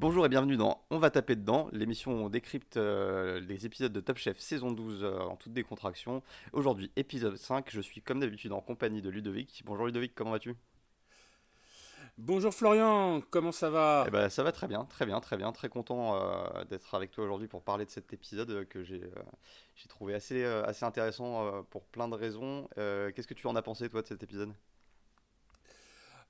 Bonjour et bienvenue dans On va taper dedans, l'émission où on décrypte euh, les épisodes de Top Chef saison 12 euh, en toute décontraction. Aujourd'hui, épisode 5, je suis comme d'habitude en compagnie de Ludovic. Bonjour Ludovic, comment vas-tu? Bonjour Florian, comment ça va? Eh ben, Ça va très bien, très bien, très bien. Très content euh, d'être avec toi aujourd'hui pour parler de cet épisode que j'ai trouvé assez, assez intéressant pour plein de raisons. Qu'est-ce que tu en as pensé toi de cet épisode?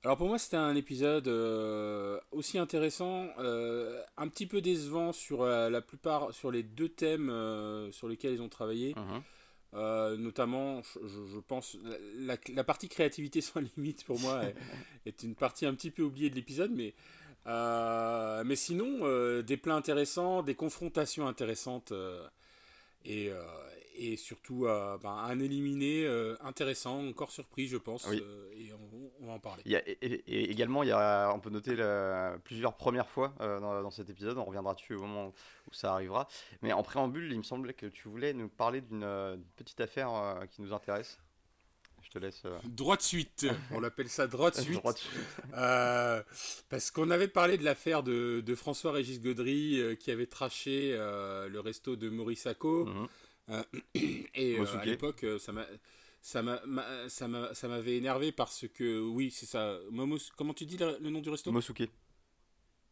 Alors pour moi c'était un épisode euh, aussi intéressant, euh, un petit peu décevant sur euh, la plupart, sur les deux thèmes sur lesquels ils ont travaillé. Uh-huh. notamment, je, pense, la, partie créativité sans limite pour moi est, une partie un petit peu oubliée de l'épisode, mais, mais sinon, des plats intéressants, des confrontations intéressantes et, et surtout ben, un éliminé intéressant, encore surpris, je pense. et on, va en parler. et, également, il y a, on peut noter plusieurs premières fois euh, dans, cet épisode. On reviendra dessus au moment où ça arrivera. Mais en préambule, il me semblait que tu voulais nous parler d'une euh, petite affaire euh, qui nous intéresse. Je te laisse. Droit de suite. On l'appelle ça droit de suite. parce qu'on avait parlé de l'affaire de, François-Régis Gaudry qui avait traché le resto de Maurice Sacco. Mhm. Et à l'époque, ça m'a ça m'avait énervé parce que, oui, c'est ça. comment tu dis le, nom du resto? Mosuke.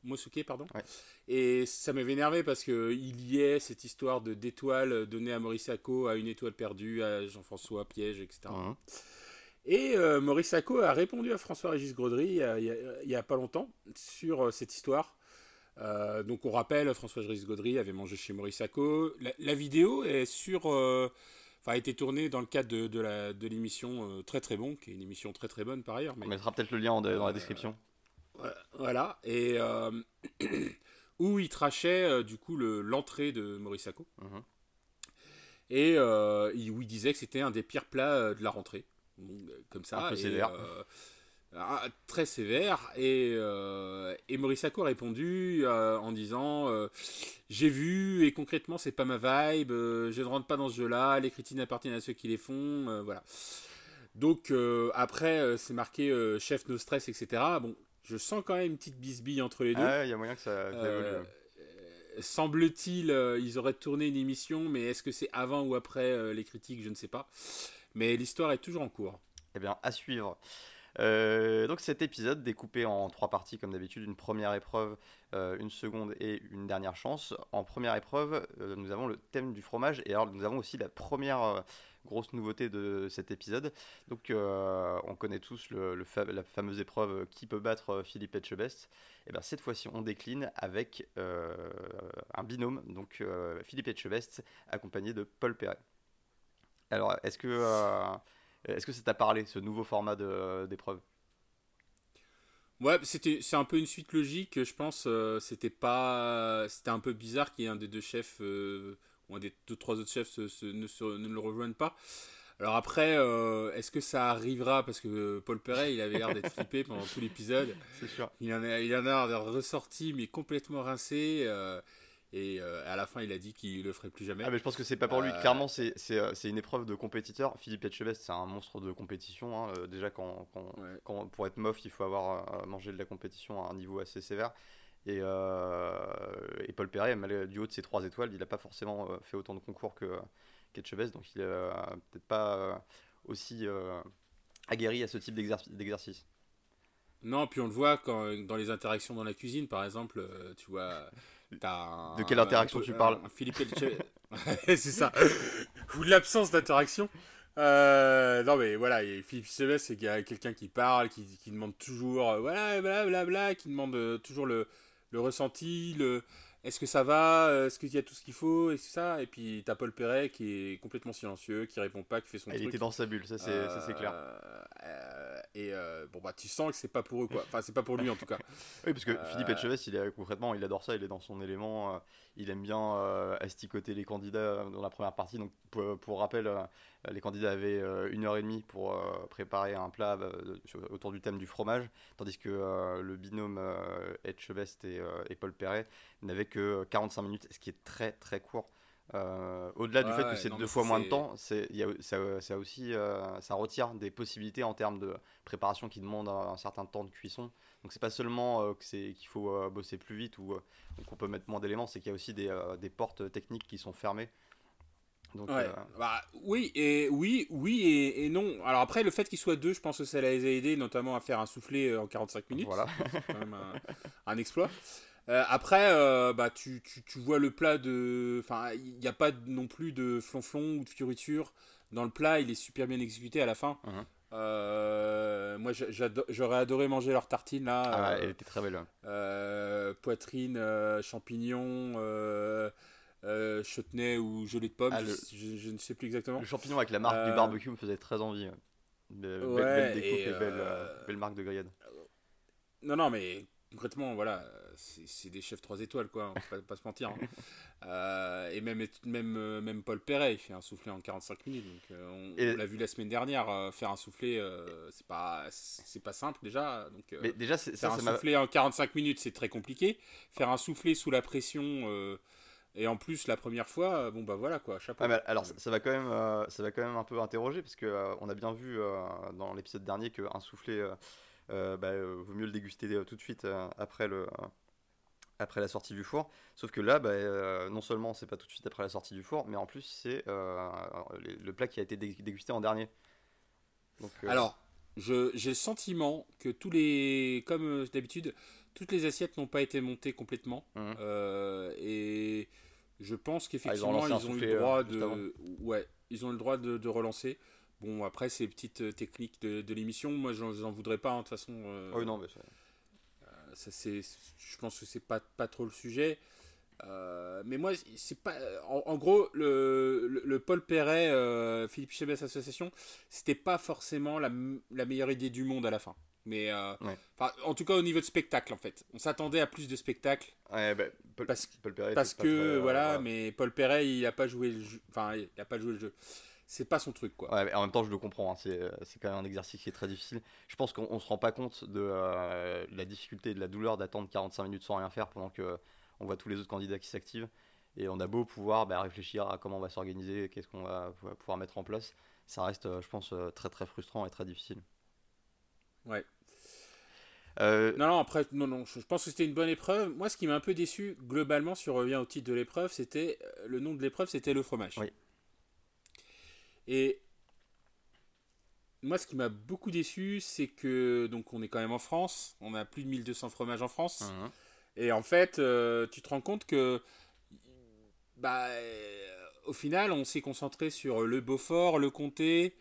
Mosuke, pardon. Et ça m'avait énervé parce qu'il y ait cette histoire de d'étoile donnée à Maurice Sacco, à une étoile perdue, à Jean-François Piège, etc. Et euh, Maurice Sacco a répondu à François-Régis Grodry il n'y a, pas longtemps sur euh, cette histoire. Euh, donc on rappelle, François-Régis Gaudry avait mangé chez Maurice Sacco. La, vidéo est sur a été tourné dans le cadre de, de, la, de l'émission euh, Très Très Bon, qui est une émission très très bonne par ailleurs. Mais, On mettra peut-être le lien dans la euh, description. voilà, et euh, où il trachait du coup le, l'entrée de Maurice Sacco. Mhm. Et où il disait que c'était un des pires plats de la rentrée. comme ça. Un peu sévère. Ah, très sévère. Et, euh, et Maurice a répondu euh, en disant euh, J'ai vu, et concrètement, c'est pas ma vibe, je ne rentre pas dans ce jeu-là, les critiques appartiennent à ceux qui les font. voilà. Donc, après, c'est marqué chef, no stress, etc. Bon, je sens quand même une petite bisbille entre les deux. Ah, il y a moyen que ça, évolue. Semble-t-il, ils auraient tourné une émission, mais est-ce que c'est avant ou après les critiques Je ne sais pas. Mais l'histoire est toujours en cours. Eh bien, à suivre. Euh, donc cet épisode découpé en trois parties comme d'habitude, une première épreuve, euh, une seconde et une dernière chance. En première épreuve, euh, nous avons le thème du fromage et alors nous avons aussi la première grosse nouveauté de cet épisode. Donc on connaît tous la fameuse épreuve qui peut battre Philippe Etchebest. Et bien cette fois-ci on décline avec un binôme, donc Philippe Etchebest accompagné de Paul Perret. Alors est-ce que est-ce que ça t'a parlé, ce nouveau format d'épreuve? Ouais, c'était c'est un peu une suite logique, je pense. Euh, c'était pas, c'était un peu bizarre qu'il y ait un des deux chefs euh, ou un des deux trois autres chefs ne, ne, le rejoignent pas. Alors après, est-ce que ça arrivera? Parce que Paul Perret, il avait l'air d'être flippé pendant tout l'épisode. C'est sûr. Il en a, il en a ressorti, mais complètement rincé. Et euh, à la fin, il a dit qu'il le ferait plus jamais. Ah, mais je pense que c'est pas pour lui. Euh, Clairement, c'est euh, une épreuve de compétiteur. Philippe Etchebest, c'est un monstre de compétition. Hein. Déjà, quand, quand, quand, pour être mof, il faut avoir mangé de la compétition à un niveau assez sévère. Et, et Paul Perret, du haut de ses trois étoiles, il n'a pas forcément fait autant de concours que qu'Etchebest. Donc, il n'est peut-être pas aussi aguerri à ce type d'exercice. Non, puis on le voit quand, dans les interactions dans la cuisine, par exemple, tu vois de quelle interaction tu parles Philippe C'est ça. Ou de l'absence d'interaction. Euh, non mais voilà, Philippe Sylvestre, c'est quelqu'un qui parle, qui, qui demande toujours, euh, voilà, blablabla, qui demande euh, toujours le, le ressenti, le, est-ce que ça va? Est-ce qu'il y a tout ce qu'il faut? Et ça? Et puis t'as Paul Perret qui est complètement silencieux, qui répond pas, qui fait son Il était dans sa bulle, ça c'est clair. Euh, et euh, bon bah tu sens que c'est pas pour eux quoi. Enfin c'est pas pour lui en tout cas. oui parce que Philippe Etchebest, il est concrètement, il adore ça, il est dans son élément. Euh, il aime bien asticoter les candidats dans la première partie. Donc pour, rappel, les candidats avaient une heure et demie pour préparer un plat autour du thème du fromage, tandis que le binôme Etchebest et, et Paul Perret n'avaient que 45 minutes, ce qui est très très court. Au-delà du fait que c'est deux fois moins de temps, y a, ça, aussi, ça retire des possibilités en termes de préparation qui demandent un, certain temps de cuisson. Donc c'est pas seulement c'est, qu'il faut bosser plus vite ou qu'on peut mettre moins d'éléments, c'est qu'il y a aussi des, des portes techniques qui sont fermées euh, bah, oui et oui, oui et, non. Alors après, le fait qu'il soit deux, je pense que ça les a aidés notamment à faire un soufflé euh, en 45 minutes. Voilà. C'est quand même un, exploit. Euh, après, bah, tu, tu, tu, vois le plat de. Enfin, il n'y a pas non plus de flonflon ou de fioriture dans le plat. Il est super bien exécuté à la fin. Uh-huh. moi, j'aurais adoré manger leur tartine là. Ah, elle était très belle. poitrine, champignons euh, chutney ou gelée de pomme, ah, je, ne sais plus exactement. Le champignon avec la marque du euh, barbecue me faisait très envie. belle, découpe et, euh, belle, marque de grillade. Non, non, mais concrètement, voilà, c'est des chefs 3 étoiles, quoi, on va pas, se mentir. Hein. et même, même, même Paul Perret, il fait un soufflé en 45 minutes. Donc, on, l'a vu la semaine dernière, faire un soufflé, c'est pas, pas simple déjà. Donc, mais déjà, faire un soufflé en 45 minutes, c'est très compliqué. Faire un soufflé sous la pression et en plus, la première fois, euh, bon bah voilà quoi, chapeau. alors ça, va quand même, euh, ça va quand même un peu interroger parce que euh, on a bien vu dans l'épisode dernier qu'un soufflé, bah, vaut mieux le déguster tout de suite après le, après la sortie du four. Sauf que là, bah, non seulement c'est pas tout de suite après la sortie du four, mais en plus c'est le plat qui a été dégusté en dernier. Donc, alors, j'ai le sentiment que tous les, comme d'habitude, toutes les assiettes n'ont pas été montées complètement. Mmh. Euh, et je pense qu'effectivement, ils, ont eu le droit de. Ouais, ils ont le droit de, relancer. Bon, après, ces petites euh, techniques de, l'émission, moi, je n'en voudrais pas, hein, de toute façon. Euh, oui, non, mais ça. ça c'est, je pense que c'est pas, pas trop le sujet. mais moi, c'est pas. En, gros, le, le, Paul Perret, Philippe Chébès Association, c'était pas forcément la, la, meilleure idée du monde à la fin. Mais euh, en tout cas au niveau de spectacle en fait, on s'attendait à plus de spectacle. Ouais, bah, parce, parce que euh, voilà, mais Paul Perret il a pas joué le jeu. Enfin, il pas joué le jeu. C'est pas son truc quoi. En même temps je le comprends. Hein. Euh, c'est quand même un exercice qui est très difficile. Je pense qu'on se rend pas compte de la difficulté et de la douleur d'attendre 45 minutes sans rien faire pendant que on voit tous les autres candidats qui s'activent. Et on a beau pouvoir bah, réfléchir à comment on va s'organiser, qu'est-ce qu'on va pouvoir mettre en place, ça reste, je pense, très très frustrant et très difficile. Ouais, euh, non, non, après, non, non, je pense que c'était une bonne épreuve. Moi, ce qui m'a un peu déçu, globalement, si on revient au titre de l'épreuve, c'était euh, le nom de l'épreuve, c'était le fromage. Oui. Et moi, ce qui m'a beaucoup déçu, c'est que, donc, on est quand même en France, on a plus de 1200 fromages en France. Et en fait, euh, tu te rends compte que, bah, au final, on s'est concentré sur le Beaufort, le Comté,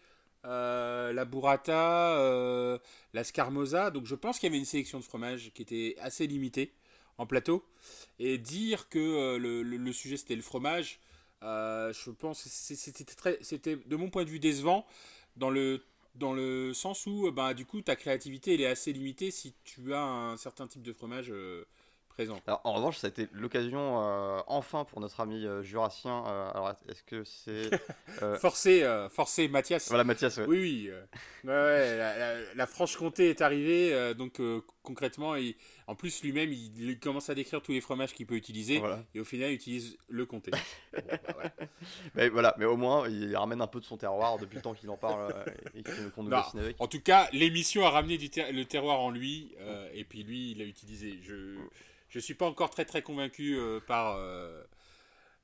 euh, la burrata, euh, la scarmosa. Donc je pense qu'il y avait une sélection de fromages qui était assez limitée en plateau. Et dire que euh, le, sujet c'était le fromage, je pense c'était de mon point de vue décevant dans le, dans le sens où bah, du coup ta créativité elle est assez limitée si tu as un certain type de fromage alors, en revanche, ça a été l'occasion euh, enfin pour notre ami euh, jurassien. Euh, alors, est-ce que c'est. forcé, forcé Mathias. Voilà, Mathias, Oui, oui. la, Franche-Comté est arrivée, donc concrètement, en plus, lui-même, il, commence à décrire tous les fromages qu'il peut utiliser, et au final, il utilise le comté. Bah, mais, voilà, mais au moins, il ramène un peu de son terroir depuis le temps qu'il en parle et qu'on nous dessine avec. En tout cas, l'émission a ramené du le terroir en lui, et puis lui, il l'a utilisé. Je je suis pas encore très très convaincu euh, par euh,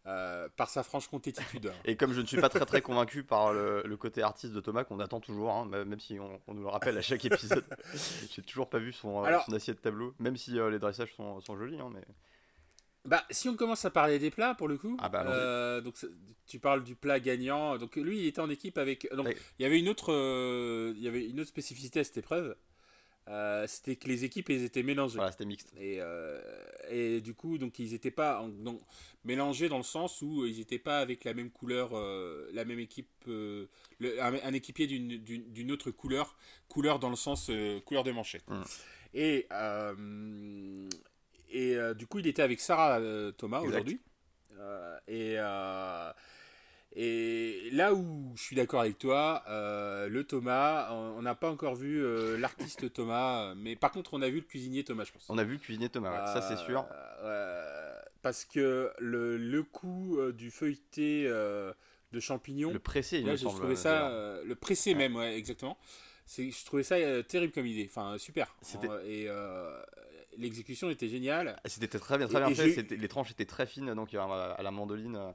euh, par sa franche comptétitude. Et comme je ne suis pas très très convaincu par le, côté artiste de Thomas qu'on attend toujours, hein, même si on, nous le rappelle à chaque épisode, j'ai toujours pas vu son, son, assiette tableau, même si les dressages sont, sont jolis. Hein, mais... Bah, si on commence à parler des plats pour le coup, ah bah, donc tu parles du plat gagnant. Donc lui, il était en équipe avec. Donc il y avait une autre, il y avait une autre spécificité à cette épreuve. Euh, c'était que les équipes elles étaient mélangées. Voilà, c'était mixte. Et, euh, et, du coup, donc ils n'étaient pas en, mélangés dans le sens où ils n'étaient pas avec la même couleur, euh, la même équipe, un, équipier d'une autre couleur, couleur dans le sens couleur de manchette. Hum. Et, et du coup, il était avec Sarah Thomas aujourd'hui. et et là où je suis d'accord avec toi, euh, le Thomas, on n'a pas encore vu euh, l'artiste Thomas, mais par contre on a vu le cuisinier Thomas, je pense. On a vu le cuisinier Thomas, ça c'est sûr. Euh, parce que le, le coup du feuilleté de champignons. Le pressé, il me je trouvais ça. le pressé même, ouais, exactement. Je trouvais ça terrible comme idée. Enfin, super. Et l'exécution était géniale. C'était très bien, très bien fait. Les tranches étaient très fines, donc à la mandoline.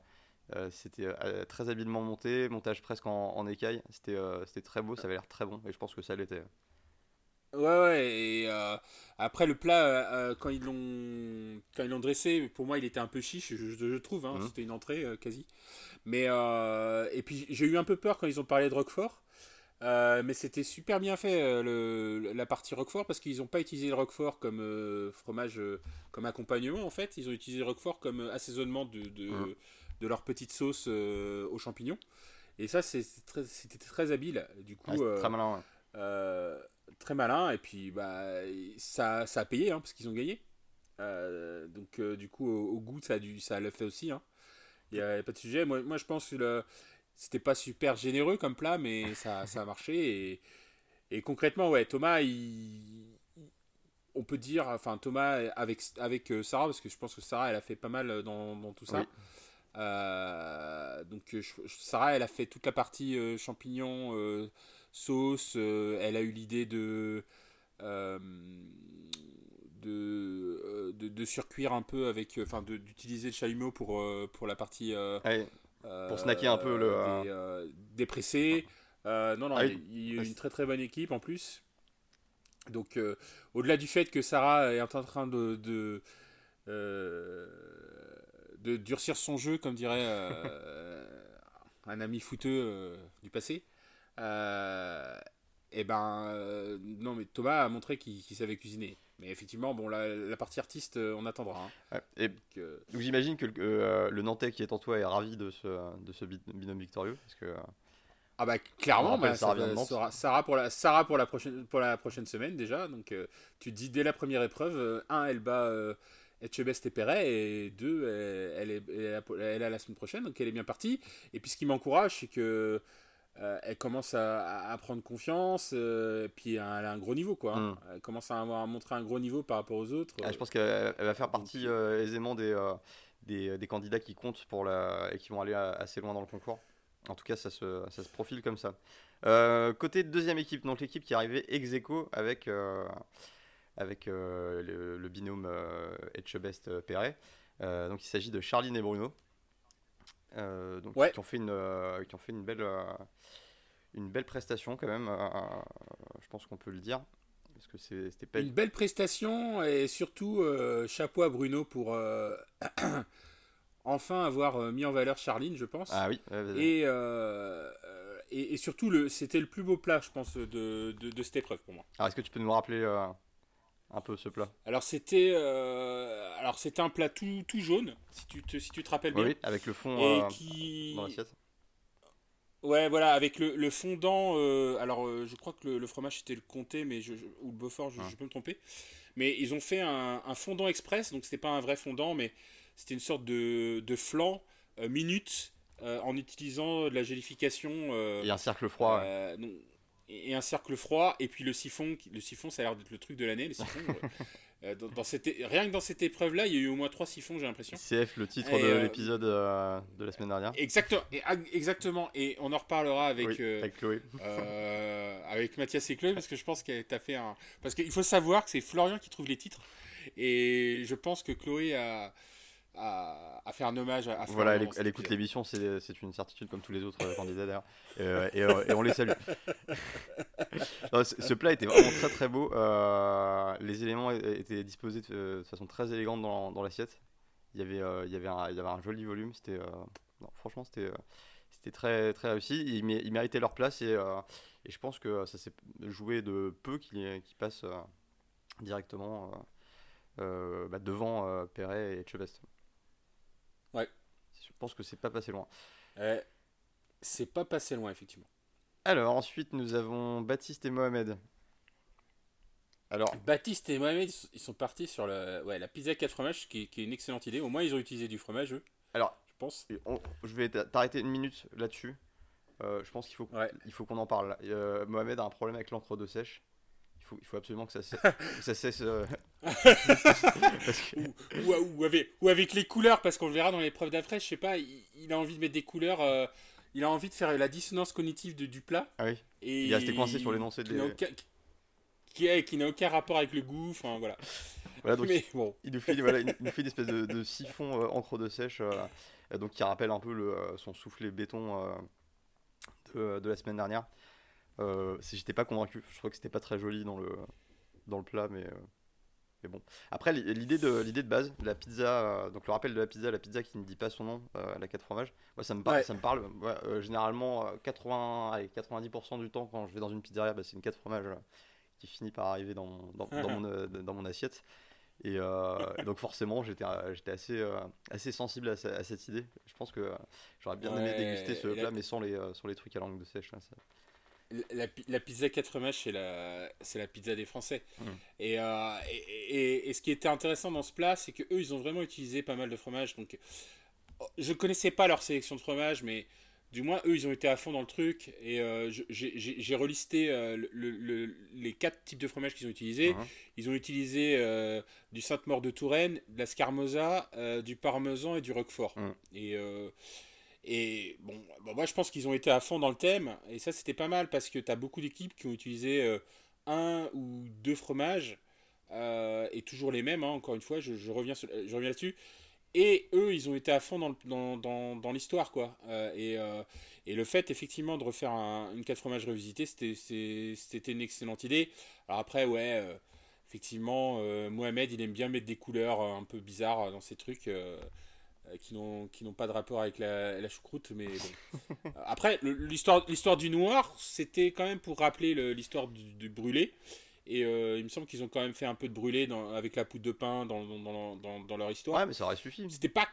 Euh, c'était euh, très habilement monté, montage presque en, écaille. C'était euh, très beau, ça avait l'air très bon et je pense que ça l'était. Ouais, ouais, et après le plat, quand ils l'ont quand ils l'ont dressé, pour moi il était un peu chiche, je, trouve, hein. mhm. c'était une entrée quasi. Mais, et puis j'ai eu un peu peur quand ils ont parlé de Roquefort, mais c'était super bien fait le, la partie Roquefort parce qu'ils n'ont pas utilisé le Roquefort comme fromage, comme accompagnement en fait, ils ont utilisé le Roquefort comme assaisonnement de, de, mhm de leur petite sauce euh, aux champignons. Et ça, c'était très, très, habile. Du coup, très euh, malin. Euh, très malin. Et puis, bah, ça, ça a payé, hein, parce qu'ils ont gagné. donc, du coup, au, goût, ça, a dû, ça le fait aussi. Hein. Il n'y a, pas de sujet. Moi, moi je pense que le, c'était pas super généreux comme plat, mais ça, ça a marché. Et, et concrètement, ouais, Thomas, il, on peut dire, enfin Thomas avec, avec Sarah, parce que je pense que Sarah, elle a fait pas mal dans, dans tout ça. Euh, donc euh, Sarah, elle a fait toute la partie euh, champignons, sauce. elle a eu l'idée de de, de, surcuire un peu avec, enfin, d'utiliser le chalumeau pour pour la partie. pour snacker un peu le. Des, non, non, ah il y a une très très bonne équipe en plus. Donc, au-delà du fait que Sarah est en train de, de de durcir son jeu, comme dirait euh, un ami fouteux euh, du passé. et euh, eh ben, non, mais Thomas a montré qu'il savait cuisiner. Mais effectivement, bon, la, partie artiste, on attendra. Hein. et donc j'imagine que le, Nantais qui est en toi est ravi de ce, de ce binôme victorieux. Parce que, ah bah clairement, bah, Sarah, Sarah, pour la, Sarah pour la, prochaine, pour la prochaine semaine déjà. Donc tu dis dès la première épreuve, un, elle bat Etchebest et Perret, et deux, elle, est, elle, a la semaine prochaine, donc elle est bien partie. Et puis ce qui m'encourage, c'est que euh, elle commence à, prendre confiance, euh, puis elle a un gros niveau, quoi. Hein. Mm. Elle commence à, avoir, à montrer un gros niveau par rapport aux autres. Ah, je pense qu'elle va faire partie euh, aisément des, des, des, candidats qui comptent pour la, et qui vont aller assez loin dans le concours. En tout cas, ça se, ça se profile comme ça. côté deuxième équipe, donc l'équipe qui est arrivée ex avec avec euh, le, binôme euh, Etchebest-Perret. Euh, donc il s'agit de Charline et Bruno. donc, qui, ont fait une, qui ont fait une belle une belle prestation quand même, je pense qu'on peut le dire. Parce que c'était pas... Une belle prestation et surtout chapeau à Bruno pour enfin avoir mis en valeur Charline, je pense. Ah oui. et, et, surtout, c'était le plus beau plat, je pense, de, de, de cette épreuve pour moi. Alors est-ce que tu peux nous rappeler un peu ce plat Alors c'était euh, alors c'était un plat tout, tout, jaune si tu te si tu te rappelles bien. Oui, avec le fond et euh, qui... dans l'assiette. Ouais, voilà, avec le, le fondant. Euh, alors, je crois que le, fromage c'était le comté, mais je, ou le Beaufort, je, peux me tromper. Mais ils ont fait un, un fondant express, donc c'était pas un vrai fondant, mais c'était une sorte de, de flan minute en utilisant de la gélification. et un cercle froid et un cercle froid, et puis le siphon. Le siphon, ça a l'air d'être le truc de l'année, siphon. Euh, dans, cette, rien que dans cette épreuve-là, il y a eu au moins trois siphons, j'ai l'impression. CF, le titre de euh, l'épisode euh, de la semaine dernière. Exactement, et, exactement. Et on en reparlera avec, avec Chloé. avec Mathias et Chloé, parce que je pense qu'elle t'a fait un. Parce qu'il faut savoir que c'est Florian qui trouve les titres. Et je pense que Chloé a à, faire un hommage à, Voilà, elle, écoute l'émission, c'est une certitude comme tous les autres euh, candidats d'ailleurs. Euh, euh, et, on les salue. ce plat était vraiment très très beau. les éléments étaient disposés de, façon très élégante dans, dans l'assiette. Il, y avait, il, y avait un, il y avait un joli volume. C'était, franchement, c'était c'était très, très réussi. Ils, ils, méritaient leur place et, et je pense que ça s'est joué de peu qu'ils qui passent directement bah, devant Perret et Chevest. Je pense que c'est pas passé loin. Euh, c'est pas passé loin, effectivement. Alors, ensuite, nous avons Baptiste et Mohamed. Alors, Baptiste et Mohamed, ils sont partis sur le, ouais, la pizza 4 fromages, qui, qui, est une excellente idée. Au moins, ils ont utilisé du fromage, eux. Alors, je pense. je vais t'arrêter une minute là-dessus. Euh, je pense qu'il faut, il faut qu'on en parle. Euh, Mohamed a un problème avec l'encre de sèche. Faut, il faut absolument que ça, ça cesse. Euh, ou, avec, ou, avec, les couleurs, parce qu'on le verra dans l'épreuve d'après, je sais pas, il, a envie de mettre des couleurs. Euh, il a envie de faire la dissonance cognitive de, du plat. Ah oui. Et il a resté coincé sur l'énoncé de. Qui, qui n'a aucun rapport avec le goût, enfin voilà. voilà donc Mais bon. Il nous fait, voilà, il nous fait une espèce de, de siphon encre de sèche, donc qui rappelle un peu le, son soufflet béton de, de, la semaine dernière. Euh, j'étais pas convaincu. Je crois que c'était pas très joli dans le, dans le plat, mais, euh, mais bon. Après, l'idée de, l'idée de base, la pizza, euh, donc le rappel de la pizza, la pizza qui ne dit pas son nom, la 4 fromages, moi ça me parle. Ça me parle généralement, 80, allez, 90% du temps, quand je vais dans une pizzeria, bah, c'est une 4 fromages qui finit par arriver dans, dans, dans, mon, dans mon, assiette. Et, donc forcément, j'étais j'étais assez, assez sensible à, cette idée. Je pense que j'aurais bien aimé déguster ce plat, mais sans les, sans les trucs à langue de sèche. La, pizza 4 fromages, c'est la, c'est la pizza des Français. Mmh. Euh, et, et, ce qui était intéressant dans ce plat, c'est que eux, ils ont vraiment utilisé pas mal de fromages. Donc, je connaissais pas leur sélection de fromages, mais du moins, eux, ils ont été à fond dans le truc. Et euh, j'ai relisté euh, le, les quatre types de fromages qu'ils ont utilisés. Mmh. Ils ont utilisé du Sainte-Maure de Touraine, de la Scarmosa, du Parmesan et du Roquefort. Mmh. Et et bon, moi je pense qu'ils ont été à fond dans le thème, et ça c'était pas mal parce que tu as beaucoup d'équipes qui ont utilisé euh, un ou deux fromages, euh, et toujours les mêmes, hein, encore une fois, je, reviens, reviens là-dessus. Et eux, ils ont été à fond dans, dans, dans, l'histoire, quoi. Euh, et, et, le fait, effectivement, de refaire une 4 fromages revisité, c'était une excellente idée. Alors après, ouais, effectivement, Mohamed, il aime bien mettre des couleurs un peu bizarres dans ses trucs. Euh, qui n'ont qui n'ont pas de rapport avec la, la choucroute mais bon. après l'histoire l'histoire du noir c'était quand même pour rappeler l'histoire du, brûlé. Et euh, il me semble qu'ils ont quand même fait un peu de brûlé dans, avec la poudre de pain dans, dans, dans, leur histoire. Ouais mais ça aurait suffi. C'était pas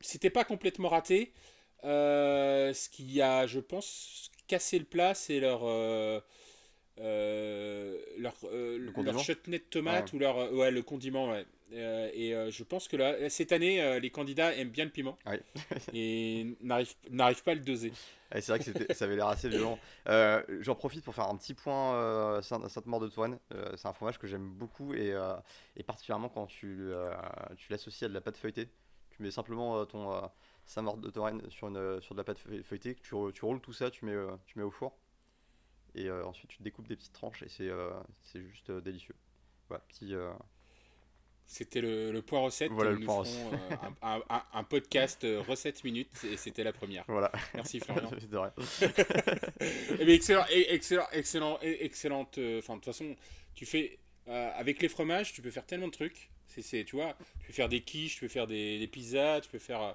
c'était pas complètement raté. Euh, ce qui a je pense cassé le plat c'est leur leur, leur chutney de tomate ou leur ouais le condiment ouais euh, et euh, je pense que là, cette année, euh, les candidats aiment bien le piment et n'arrivent pas à le doser. c'est vrai que ça avait l'air assez violent. J'en profite pour faire un petit point Sainte-Maure de Touraine. c'est un fromage que j'aime beaucoup et, et, particulièrement quand tu, tu l'associes à de la pâte feuilletée. Tu mets simplement ton Sainte-Maure de Touraine sur, une, sur de la pâte feuilletée, tu, tu roules tout ça, tu mets, tu mets au four et ensuite tu découpes des petites tranches et c'est juste délicieux. Voilà, petit, c'était le, le, point recette. Voilà nous euh, un, un, podcast euh, recette minutes et c'était la première. Voilà. Merci Florian. eh bien, excellent, excellent, excellent, excellente. Euh, enfin, de toute façon, tu fais avec les fromages, tu peux faire tellement de trucs. C'est, tu vois, tu peux faire des quiches, tu peux faire des, des pizzas, tu peux faire.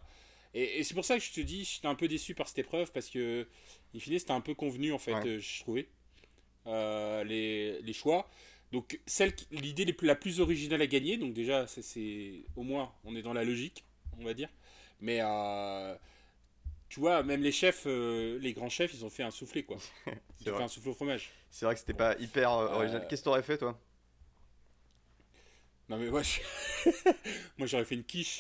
Et, c'est pour ça que je te dis, j'étais un peu déçu par cette épreuve parce que, in fine, c'était un peu convenu en fait, je trouvais. les, les choix. Donc celle l'idée la plus originale à gagner, donc déjà c'est au moins on est dans la logique, on va dire. Mais euh, tu vois, même les chefs, euh, les grands chefs, ils ont fait un soufflé quoi. Ils ont fait un soufflé au fromage. C'est vrai que c'était pas hyper euh, original. Qu'est-ce que t'aurais fait toi? Non mais moi, moi j'aurais fait une quiche.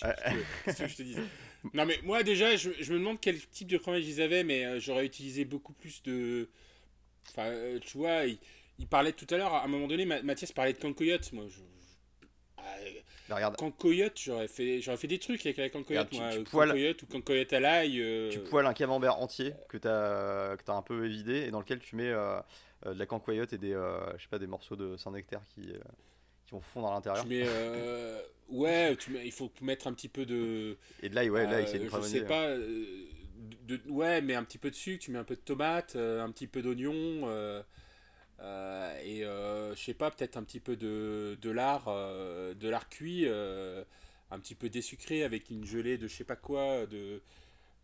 Qu'est-ce que je te dis? Non mais moi déjà, je, me demande quel type de fromage ils avaient, mais j'aurais utilisé beaucoup plus de. Enfin, tu vois il parlait tout à l'heure, à un moment donné, Mathias parlait de cancoyote. Moi, je, bah, regarde. Cancoyote, j'aurais fait, j'aurais fait des trucs avec la cancoyote, moi. Tu, cancoyote ou cancoyote à l'ail. Euh, tu poêles un camembert entier que tu as, que as un peu évidé et dans lequel tu mets euh, euh, de la cancoyote et des, je sais pas, des morceaux de Saint-Nectaire qui, qui vont fondre à l'intérieur. Tu mets, ouais, tu mets, il faut mettre un petit peu de. Et de l'ail, ouais, l'ail, c'est une Je sais pas. De, ouais, mais un petit peu de sucre, tu mets un peu de tomate, un petit peu d'oignon. Euh, et euh, je sais pas, peut-être un petit peu de, de lard, euh, de lard cuit, un petit peu désucré avec une gelée de je sais pas quoi, de,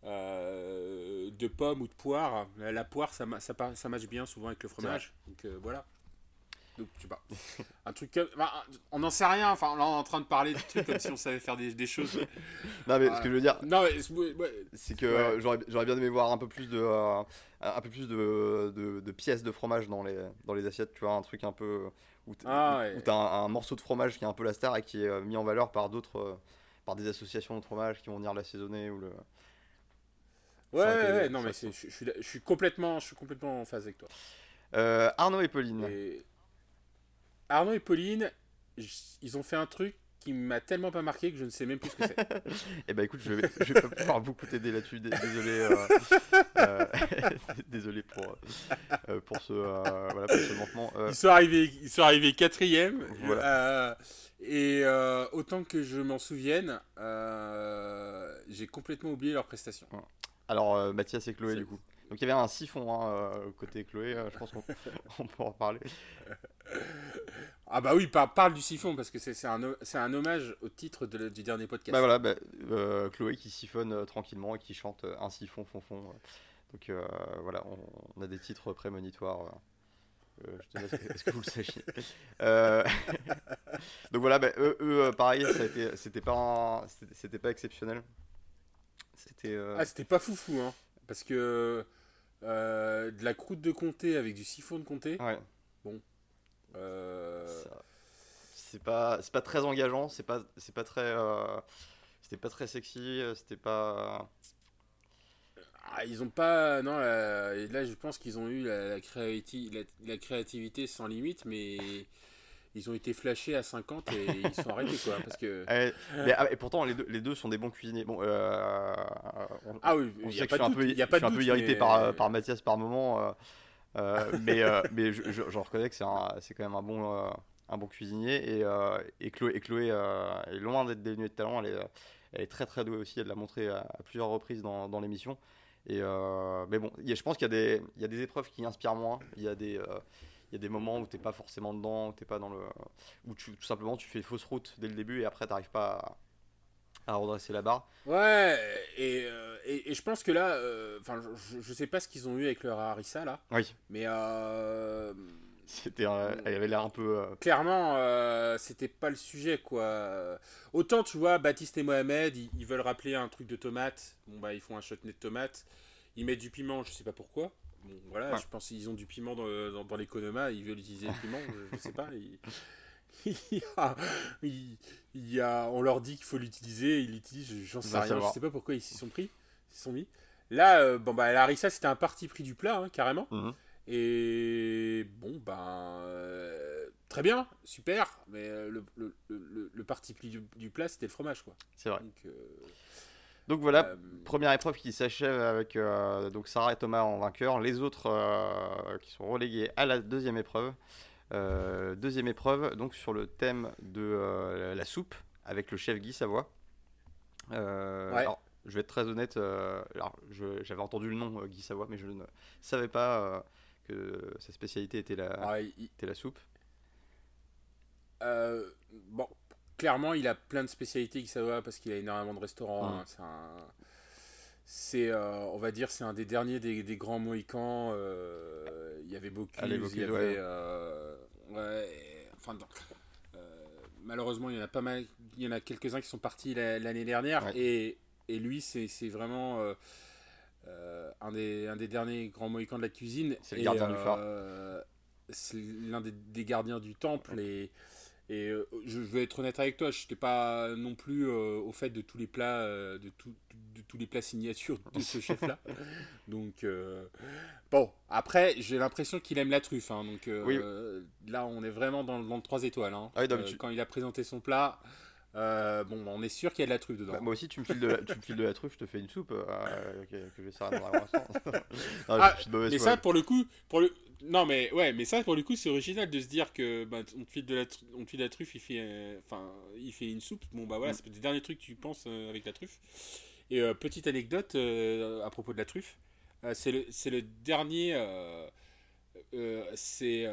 de pommes ou de poire. La, poire, ça, ça, ça matche bien souvent avec le fromage. Donc voilà. Donc, je sais pas. Un truc bah, on n'en sait rien. Enfin, là, on est en train de parler de trucs comme si on savait faire des, des choses. Non, mais ce que je veux dire, non, c'est que j'aurais bien aimé voir un peu plus de, un peu plus de, de, pièces de fromage dans les, dans les assiettes, tu vois, un truc un peu où tu as ah, un, morceau de fromage qui est un peu la star et qui est euh, mis en valeur par d'autres, euh, par des associations de fromage qui vont venir l'assaisonner ou le. Ouais, ouais, ouais, non, mais je, suis complètement, complètement en phase avec toi. Euh, Arnaud et Pauline. Arnaud et Pauline, ils ont fait un truc qui m'a tellement pas marqué que je ne sais même plus ce que c'est. eh ben écoute, je vais, je vais pas pouvoir beaucoup t'aider là-dessus. Désolé, euh, euh, désolé pour euh, pour ce voilà pour ce manquement. Ils sont arrivés, ils sont arrivés quatrième. et autant que je m'en souvienne, j'ai complètement oublié leur prestation. Alors Mathias et Chloé du coup. Donc il y avait un siphon hein, côté Chloé, je pense qu'on peut en parler. Ah bah oui, parle, du siphon parce que c'est un, un hommage au titre du dernier podcast. Bah voilà, bah, euh, Chloé qui siphonne euh, tranquillement et qui chante euh, un siphon fond fond. Donc voilà, on, a des titres prémonitoires. je te laisse, est-ce que vous le sachiez Donc voilà, bah, eux, pareil, c'était pas, c'était pas exceptionnel. C'était. Ah, c'était pas foufou, hein, parce que de la croûte de comté avec du siphon de comté. Ouais. Bon. Euh, c'est pas, c'est pas très engageant, c'est pas, c'est pas très, euh, c'était pas très sexy, c'était pas. Ah, ils ont pas, non, là, je pense qu'ils ont eu la, la, la, créativité sans limite, mais ils ont été flashés à 50 et ils sont arrêtés quoi parce que eh, mais, ah, et pourtant les deux, les deux sont des bons cuisiniers bon euh, ah oui il y a pas de doute, je suis un peu irrité par, par Mathias par moment euh, mais euh, mais je, je, reconnais que c'est quand même un bon, euh, un bon cuisinier. Et, et Chloé, et Chloé est loin d'être dénuée de talent. Elle est, elle est très très douée aussi. Elle l'a montré à, plusieurs reprises dans, dans l'émission. Et mais bon, je pense qu'il y, a des, y a des épreuves qui inspirent moins. Il y a des, il y a des moments où tu n'es pas forcément dedans, où, pas dans le, où tout simplement tu fais fausse route dès le début et après tu n'arrives pas à, redresser la barre. Ouais, et, euh, et, je pense que là, euh, enfin, je, je, sais pas ce qu'ils ont eu avec leur Harissa là. Oui. Mais euh, c'était, elle avait l'air un peu. Clairement, c'était pas le sujet quoi. Autant tu vois, Baptiste et Mohamed, ils, veulent rappeler un truc de tomate. Bon bah ils font un chutney de tomate. Ils mettent du piment, je sais pas pourquoi. Bon voilà, je pense qu'ils ont du piment dans, dans, dans l'économa, ils veulent utiliser le piment, je, je sais pas. Ils il, y a, on leur dit qu'il faut l'utiliser, ils l'utilisent, j'en sais rien, je sais pas pourquoi ils s'y sont pris, ils sont mis. Là, euh, bon bah Larissa c'était un parti pris du plat, hein, carrément. Mhm. Et bon ben euh, très bien, super, mais euh, le, le, le, parti pris du, plat c'était le fromage quoi. C'est vrai. Donc, voilà, première épreuve qui s'achève avec donc Sarah et Thomas en vainqueur, les autres qui sont relégués à la deuxième épreuve. Euh, deuxième épreuve, donc sur le thème de euh, la soupe avec le chef Guy Savoie. Euh, alors, je vais être très honnête, alors j'avais entendu le nom Guy Savoie, mais je ne savais pas que sa spécialité était la, ah, était la soupe. bon, clairement, il a plein de spécialités Guy Savoie parce qu'il a énormément de restaurants. Mmh. Hein, c'est on va dire, c'est un des derniers des, des grands Mohicans. Il y avait beaucoup, il y avait, Ouais, enfin, euh, malheureusement, il y en a pas mal, il y en a quelques-uns qui sont partis l'année dernière, et, et, lui, c'est vraiment euh, euh, un, des, un des derniers grands mohicans de la cuisine. C'est le gardien du phare. c'est l'un des, des, gardiens du temple, et, et je vais être honnête avec toi, je n'étais pas non plus au fait de tous les plats, de, de, tous les plats signatures de ce chef-là. Donc, Bon, après, j'ai l'impression qu'il aime la truffe. Hein, donc euh, là, on est vraiment dans, dans le 3 étoiles. Hein. Ah euh, quand il a présenté son plat, euh, bon, on est sûr qu'il y a de la truffe dedans. Bah, moi aussi, tu me, files de la, tu me files de la truffe, je te fais une soupe que, je vais servir dans ah, mais ça, pour le coup, pour le... non, mais ouais, mais ça, pour le coup, c'est original de se dire que bah, on te file de la, on te file de la truffe, il fait, enfin, il fait une soupe. Bon, bah voilà, mm. c'est le dernier truc que tu penses avec la truffe. Et petite anecdote à propos de la truffe. Euh, c'est le, le, dernier. Euh, euh, c'est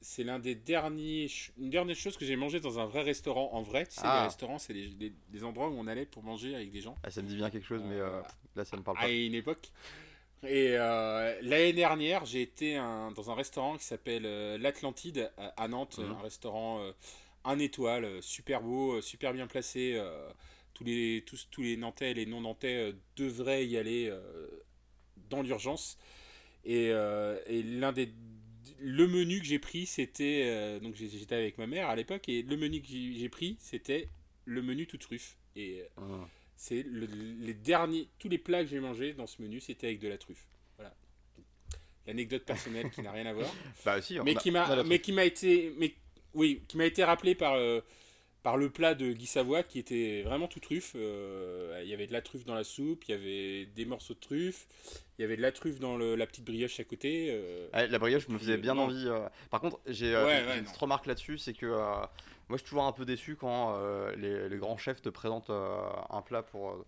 c'est l'un des derniers. Une dernière chose que j'ai mangé dans un vrai restaurant en vrai. Tu sais, les ah. restaurants, c'est des, endroits où on allait pour manger avec des gens. Ah, ça me dit bien quelque chose, mais là, ça ne parle pas. À une époque. Et l'année dernière, j'ai été dans un restaurant qui s'appelle l'Atlantide à Nantes, mhm. un restaurant un étoile, super beau, super bien placé. tous les tous, tous les Nantais et les non Nantais devraient y aller dans l'urgence. Et, euh, et l'un des le menu que j'ai pris, c'était euh, donc j'étais avec ma mère à l'époque et le menu que j'ai pris, c'était le menu tout truffe. Et euh, c'est les derniers, tous les plats que j'ai mangés dans ce menu, c'était avec de la truffe. Voilà. L'anecdote personnelle qui n'a rien à voir. bah, si, mais, qui m'a, mais qui m'a été, mais oui, qui m'a été rappelé par, euh, par le plat de Guy Savoie qui était vraiment tout truffe. Euh, il y avait de la truffe dans la soupe, il y avait des morceaux de truffe, il y avait de la truffe dans la petite brioche à côté. Euh. la brioche me faisait bien envie. Par contre, j'ai une petite remarque là-dessus, c'est que moi je suis toujours un peu déçu quand les, les, grands chefs te présentent un plat pour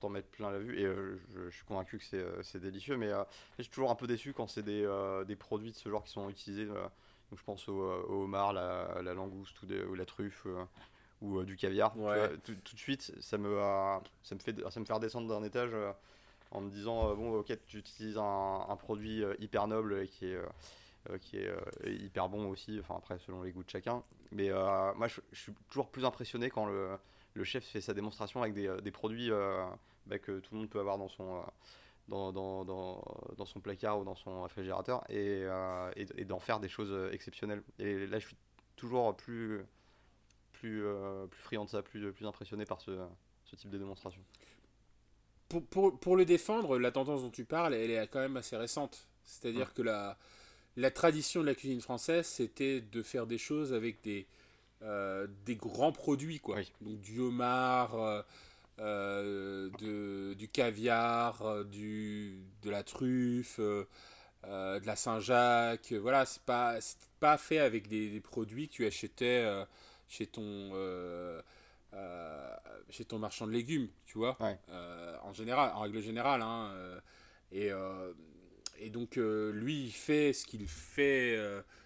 t'en mettre plein la vue et je, suis convaincu que c'est délicieux mais je suis toujours un peu déçu quand c'est des, des, produits de ce genre qui sont utilisés donc je pense au, homard, la, la langouste ou, la truffe euh, ou euh, du caviar. tout, de suite, ça me, ça me, fait, ça me fait redescendre d'un étage euh, en me disant bon, ok, tu utilises un, produit hyper noble et qui est, qui est hyper bon aussi, enfin après selon les goûts de chacun. Mais moi, je, suis toujours plus impressionné quand le, le, chef fait sa démonstration avec des, des produits bah, que tout le monde peut avoir dans son dans, dans, dans, son placard ou dans son réfrigérateur et, euh, et, d'en faire des choses exceptionnelles. Et là, je suis toujours plus, plus, euh, plus friand de ça, plus, plus impressionné par ce, ce type de démonstration. Pour, pour, pour, le défendre, la tendance dont tu parles, elle est quand même assez récente. C'est-à-dire que la, la tradition de la cuisine française, c'était de faire des choses avec des, euh, des grands produits, quoi. Donc du homard, euh, de, du caviar, euh, du, de la truffe, euh, de la Saint-Jacques. Voilà, c'est pas, pas fait avec des, produits que tu achetais chez ton chez ton marchand de légumes, tu vois. en général, en règle générale. Hein, et, et donc lui, il fait ce qu'il fait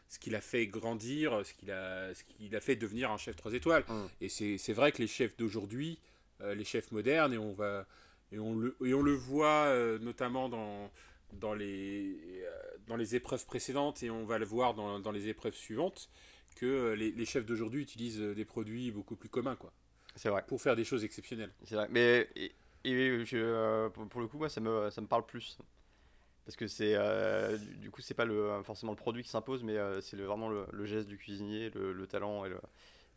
ce qu'il a fait grandir, ce qu'il a, ce qu'il a fait devenir un chef 3 étoiles. Mmh. Et c'est vrai que les chefs d'aujourd'hui, euh, les chefs modernes et on va et on le, et on le voit euh, notamment dans, dans, les, euh, dans les épreuves précédentes et on va le voir dans, dans les épreuves suivantes que les, les chefs d'aujourd'hui utilisent des produits beaucoup plus communs quoi. C'est vrai. Pour faire des choses exceptionnelles. C'est vrai. Mais et, je, pour le coup moi ça me, ça me parle plus parce que c'est du coup c'est pas le, forcément le produit qui s'impose mais c'est vraiment le, le, geste du cuisinier le, le talent et,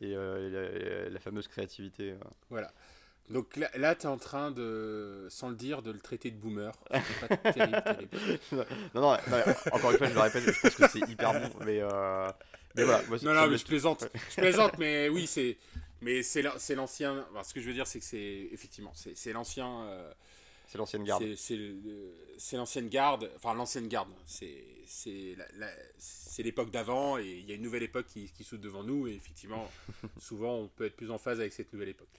et, la, la, fameuse créativité voilà donc là, là tu es en train de, sans le dire, de le traiter de boomer. Pas terrible, terrible. non, non, encore une fois, je le répète, je pense que c'est hyper bon. Mais, euh, mais voilà. non, non, mais je plaisante. Je plaisante, mais oui, c'est. Mais c'est l'ancien. ce que je veux dire, c'est que c'est. Effectivement, c'est l'ancien. Euh, c'est l'ancienne garde. C'est l'ancienne garde. Enfin, l'ancienne garde. C'est l'époque d'avant et il y a une nouvelle époque qui, qui s'ouvre devant nous. Et effectivement, souvent, on peut être plus en phase avec cette nouvelle époque.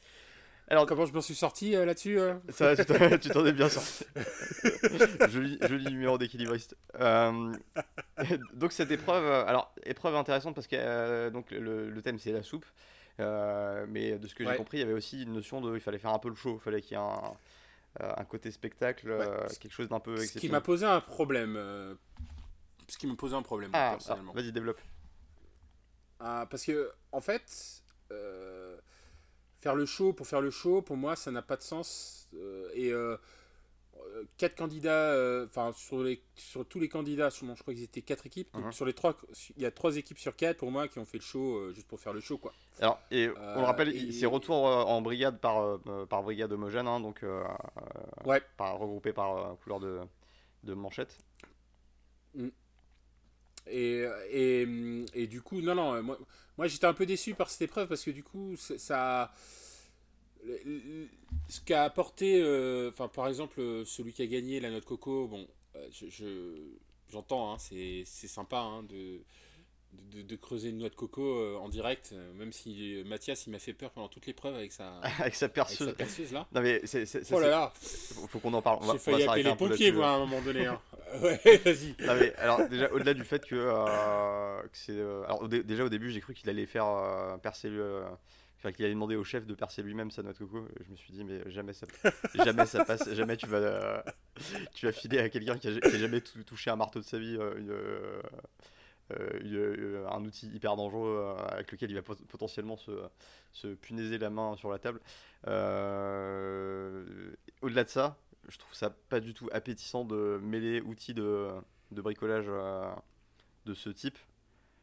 Alors, comment je m'en suis sorti euh, là-dessus euh Ça, tu t'en es bien sorti. joli, joli numéro d'équilibriste. Euh, donc cette épreuve, alors épreuve intéressante parce que donc le, thème c'est la soupe, mais de ce que j'ai compris, il y avait aussi une notion de, il fallait faire un peu le show, il fallait qu'il y ait un, un côté spectacle, quelque chose d'un peu exceptionnel. Ce qui m'a posé un problème. ce qui m'a posé un problème ah, personnellement. Vas-y développe. Ah, parce que en fait faire le show pour faire le show, pour moi, ça n'a pas de sens. Euh, et euh, euh, quatre candidats, enfin sur, les, sur tous les candidats, je crois qu'ils étaient quatre équipes. Donc uh-huh. sur les trois, il y a trois équipes sur quatre pour moi qui ont fait le show juste pour faire le show, quoi. Alors et on le rappelle, c'est retour en brigade par par brigade homogène, hein, donc ouais. par, regroupé par couleur de, de manchette. Mm. Et, et, et, du coup, non, non, moi, moi j'étais un peu déçu par cette épreuve parce que du coup, ça. Ce qu'a apporté, euh, enfin, par exemple, celui qui a gagné la note coco, bon, euh, je, j'entends, hein, c'est, sympa hein, de, de, creuser une noix de coco euh, en direct, euh, même si Mathias il m'a fait peur pendant toute l'épreuve avec sa, avec sa perceuse. là. Non mais c'est, oh là là Faut qu'on en parle. J'ai failli appeler les pompiers moi à un moment donné. Hein. ouais, vas-y. Alors déjà au-delà du fait que, euh, que c'est, alors déjà au début j'ai cru qu'il allait faire percer le Enfin, qu'il allait demander au chef de percer lui-même sa noix de coco. Je me suis dit, mais jamais ça, jamais ça passe, jamais tu vas, tu vas filer à quelqu'un qui, a, jamais touché un marteau de sa vie euh, euh, un outil hyper dangereux euh, avec lequel il va potentiellement se, se punaiser la main sur la table. Au-delà de ça, je trouve ça pas du tout appétissant de mêler outils de, de bricolage de ce type.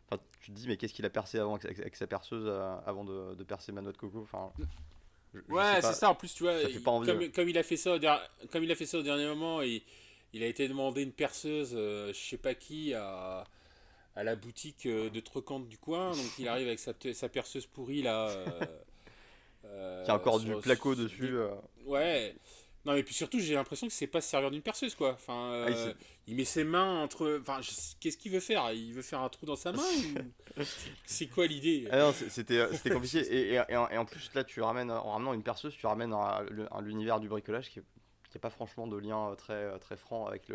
Enfin, tu te dis, mais qu'est-ce qu'il a percé avant avec, sa perceuse avant de, de, percer ma noix de coco enfin, Ouais, c'est ça. En plus, tu vois, comme, comme, il a fait ça au comme il a fait ça au dernier moment, il, il a été demandé une perceuse, je sais pas qui, à à la boutique de Trocante du coin. Donc il arrive avec sa, sa perceuse pourrie là. Qui a encore du placo dessus. Ouais. Non, et puis surtout, j'ai l'impression que c'est pas se servir d'une perceuse, quoi. Enfin, ah, euh, il met ses mains entre. Enfin, qu'est-ce qu'il veut faire? Il veut faire un trou dans sa main C'est quoi l'idée? Ah C'était compliqué. Et, et, et, en plus, là, tu ramènes, en ramenant une perceuse, tu ramènes l'univers du bricolage qui n'a pas franchement de lien très, très franc avec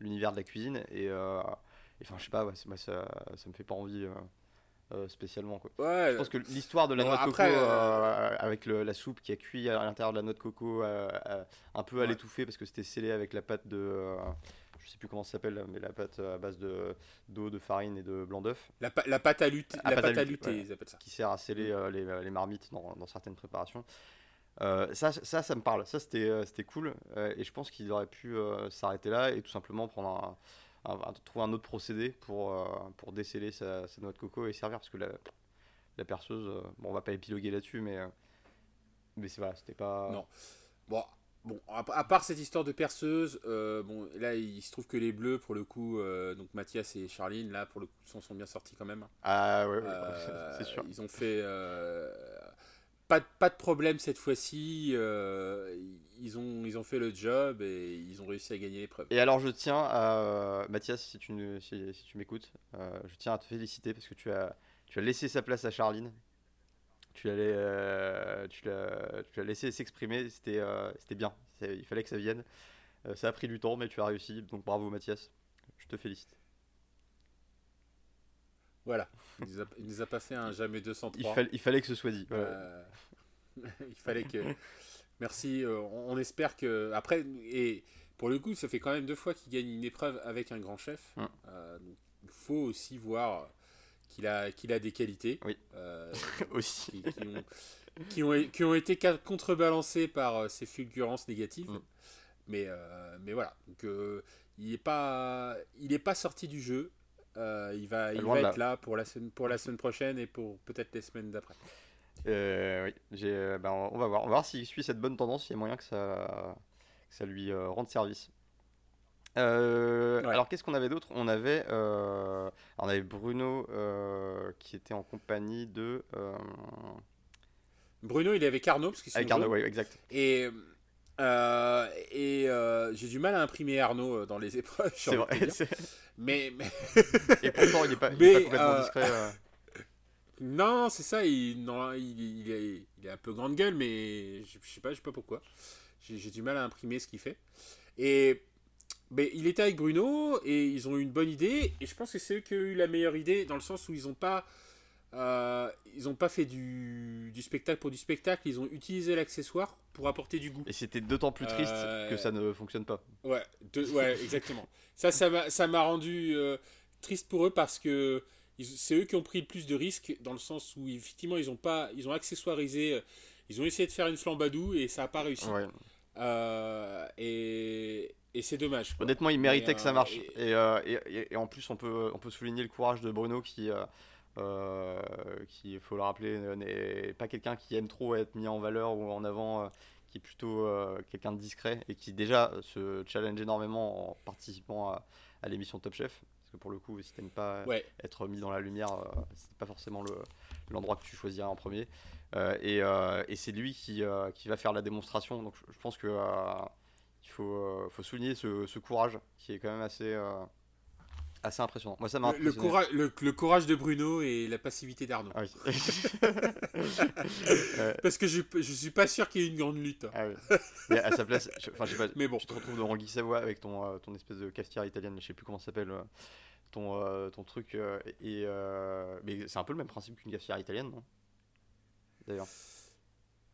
l'univers de la cuisine. Et, euh, enfin, je sais pas, moi, ça, ça me fait pas envie. Euh, euh, spécialement. Quoi. je pense que l'histoire de la noix de coco euh, euh, avec la soupe qui a cuit à l'intérieur de la noix de coco un peu à l'étouffer parce que c'était scellé avec la pâte de je sais plus comment ça s'appelle, mais la pâte à base de d'eau, de farine et de blanc d'œuf. La, la, pâte à lutter, la pâte, à lutter, ils appellent ça. Qui sert à sceller mm. les, les, marmites dans, dans, certaines préparations. ça, ça, ça me parle. Ça, c'était c'était cool. et je pense qu'ils auraient pu s'arrêter là et tout simplement prendre un, trouver un autre procédé pour, euh, pour déceler sa, noix de coco et servir. Parce que la, la perceuse, euh, bon, on va pas épiloguer là-dessus, mais, euh, mais c'est voilà, c'était pas. Non. Bon, Bon, à, part cette histoire de perceuse, bon, là il se trouve que les bleus, pour le coup, donc Mathias et Charline, là pour le coup, s'en sont bien sortis quand même. Ah ouais, c'est sûr. Ils ont fait pas, pas de problème cette fois-ci. Euh, ils, ont, ils ont fait le job et ils ont réussi à gagner l'épreuve. Et alors, je tiens à. Mathias, si tu, si, tu m'écoutes, euh, je tiens à te féliciter parce que tu as, tu as laissé sa place à Charline. Tu, euh, l'as, tu l'as laissé s'exprimer. C'était, c'était bien. il fallait que ça vienne. ça a pris du temps, mais tu as réussi. Donc, bravo, Mathias. Je te félicite. Voilà. Il nous a, nous a pas fait un jamais 203. Il, il fallait que ce soit dit. Euh, il fallait que. Merci. Euh, on, espère que. Après, et pour le coup, ça fait quand même deux fois qu'il gagne une épreuve avec un grand chef. Hum. Euh, il faut aussi voir qu'il a, qu'il a des qualités. Oui. aussi. Qui, ont, qui, ont, été contrebalancées par ces fulgurances négatives. Hum. Mais, mais voilà. Donc, il n'est pas, il pas sorti du jeu. Euh, il va, il va être là. pour, la semaine, pour la semaine prochaine et pour peut-être les semaines d'après. Euh, oui, euh, ben, on va voir. On va voir s'il suit cette bonne tendance. Il y a moyen que ça, que ça lui rende service. Alors qu'est-ce qu'on avait d'autre? On avait, on avait Bruno qui était en compagnie de. Bruno, il est avec Arnaud parce qu'ils Avec Arnaud, oui, exact. Et euh, et euh, j'ai du mal à imprimer Arnaud euh, dans les épreuves. C'est vrai. Mais, mais... et pourtant, il n'est pas, pas, complètement discret. Non, c'est ça. Il, non, il, il, est, il, est, un peu grande gueule, mais je, je sais pas, je sais pas pourquoi. J'ai du mal à imprimer ce qu'il fait. Et mais il était avec Bruno et ils ont eu une bonne idée. Et je pense que c'est eux qui ont eu la meilleure idée dans le sens où ils n'ont pas euh, ils n'ont pas fait du, du, spectacle pour du spectacle, ils ont utilisé l'accessoire pour apporter du goût. Et c'était d'autant plus triste euh, que ça ne fonctionne pas. Ouais, ouais exactement. ça, ça m'a rendu euh, triste pour eux parce que c'est eux qui ont pris le plus de risques dans le sens où effectivement ils ont pas, ils ont accessoirisé, ils ont essayé de faire une flambadou et ça n'a pas réussi. et, et c'est dommage. Honnêtement, ils méritaient que ça marche. Et, et, et, en plus, on peut, on peut souligner le courage de Bruno qui euh, qui, il faut le rappeler, n'est pas quelqu'un qui aime trop être mis en valeur ou en avant, euh, qui est plutôt euh, quelqu'un de discret et qui déjà se challenge énormément en participant à, l'émission Top Chef. Parce que pour le coup, si t'aimes pas être mis dans la lumière, c'est pas forcément l'endroit que tu choisirais en premier. et, et c'est lui qui, qui, va faire la démonstration. Donc je, pense que il faut, faut souligner ce, ce, courage qui est quand même assez assez impressionnant. Moi, ça m'a le, courage, le, courage de Bruno et la passivité d'Arnaud. Ah Parce que je, je suis pas sûr qu'il y ait une grande lutte. Ah Mais à sa place, je, sais pas, mais bon. tu te retrouves dans Rangui Savoie avec ton, euh, ton espèce de cafetière italienne, je sais plus comment ça s'appelle. Euh, ton, euh, ton truc et mais c'est un peu le même principe qu'une cafetière italienne non? D'ailleurs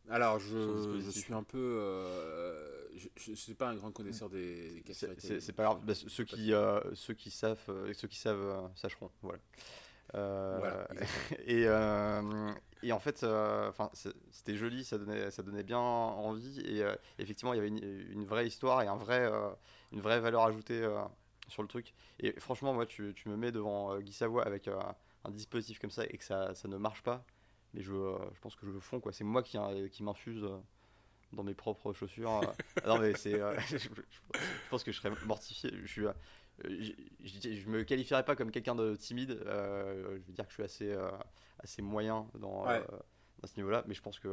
alors je, je, suis un peu je ne suis pas un grand connaisseur des, des C'est pas grave. Bah, ceux, qui, euh, ceux qui savent, euh, ceux qui savent euh, sacheront. Voilà. et, et, en fait, c'était joli, ça donnait, ça donnait bien envie. Et effectivement, il y avait une, vraie histoire et un vrai, une vraie valeur ajoutée sur le truc. Et franchement, moi, tu, tu me mets devant Guy Savoie avec un dispositif comme ça et que ça, ça ne marche pas. Mais je, je pense que je le fonds. C'est moi qui, qui m'infuse dans mes propres chaussures. Euh, non, mais c'est. Euh, je, pense que je serais mortifié. Je suis, je, je, me qualifierais pas comme quelqu'un de timide. je veux dire que je suis assez, assez moyen dans, à ce niveau-là, mais je pense que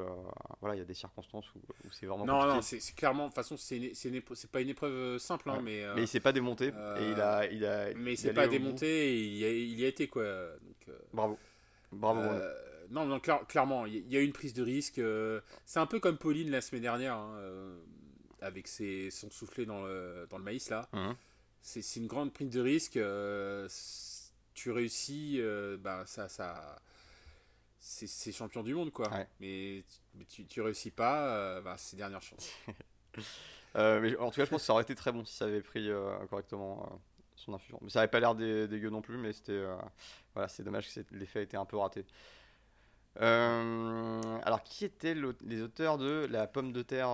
voilà, il y a des circonstances où, c'est vraiment. Non, non, c'est clairement, de toute façon, c'est c'est pas une épreuve simple, hein, mais. mais il s'est pas démonté et il a, il a. Mais il s'est pas démonté et il, a, il y a été quoi. Donc, Bravo, bravo. Non, non, clairement, il y a eu une prise de risque. c'est un peu comme Pauline la semaine dernière. Hein, avec ses, son soufflet dans le, dans le maïs là. Mmh. C'est une grande prise de risque. Euh, tu réussis, euh, bah, ça, ça, c'est champion du monde quoi. Mais, tu, tu, réussis pas, euh, bah, c'est dernière chance. mais en tout cas, je pense que ça aurait été très bon si ça avait pris correctement son infusion. Mais ça avait pas l'air dégueu non plus, mais c'était voilà, c'est dommage que l'effet ait été un peu raté. Alors, qui étaient les auteurs de La pomme de terre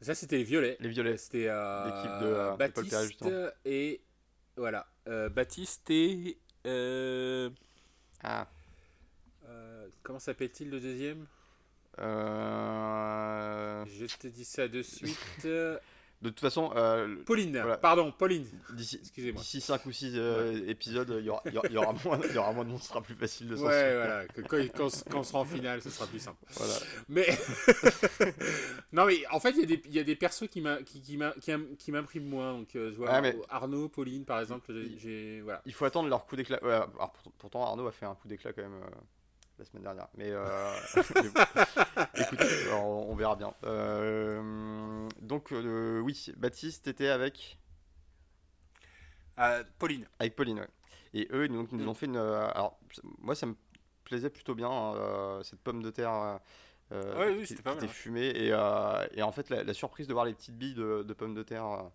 ça, c'était les violets. Les violets. C'était euh, l'équipe de euh, Baptiste et. Voilà. Euh, Baptiste et. Euh, ah. comment s'appelle-t-il le deuxième? Je te dis ça de suite. De toute façon. Euh, Pauline, pardon, Pauline. D'ici 5 ou 6 euh, épisodes, il y, aura, y, aura moins, y aura moins de monde, ce sera plus facile de s'en Ouais, voilà. quand, quand, on sera en finale, ce sera plus simple. Voilà. Mais. non, mais en fait, il y, a des persos qui m'impriment moins. Donc, euh, je vois Arnaud, Pauline, par exemple. voilà. Il faut attendre leur coup d'éclat. pourtant, Arnaud a fait un coup d'éclat quand même la semaine dernière. Mais, euh, écoute, on, verra bien. Euh, donc, euh, oui, Baptiste était avec. Pauline. Avec Pauline, ouais. Et eux, donc, ils nous mm. ont fait une. alors, moi, ça me plaisait plutôt bien, hein, cette pomme de terre. oui, qui, était fumée et, et, en fait la, surprise de voir les petites billes de, de pommes de terre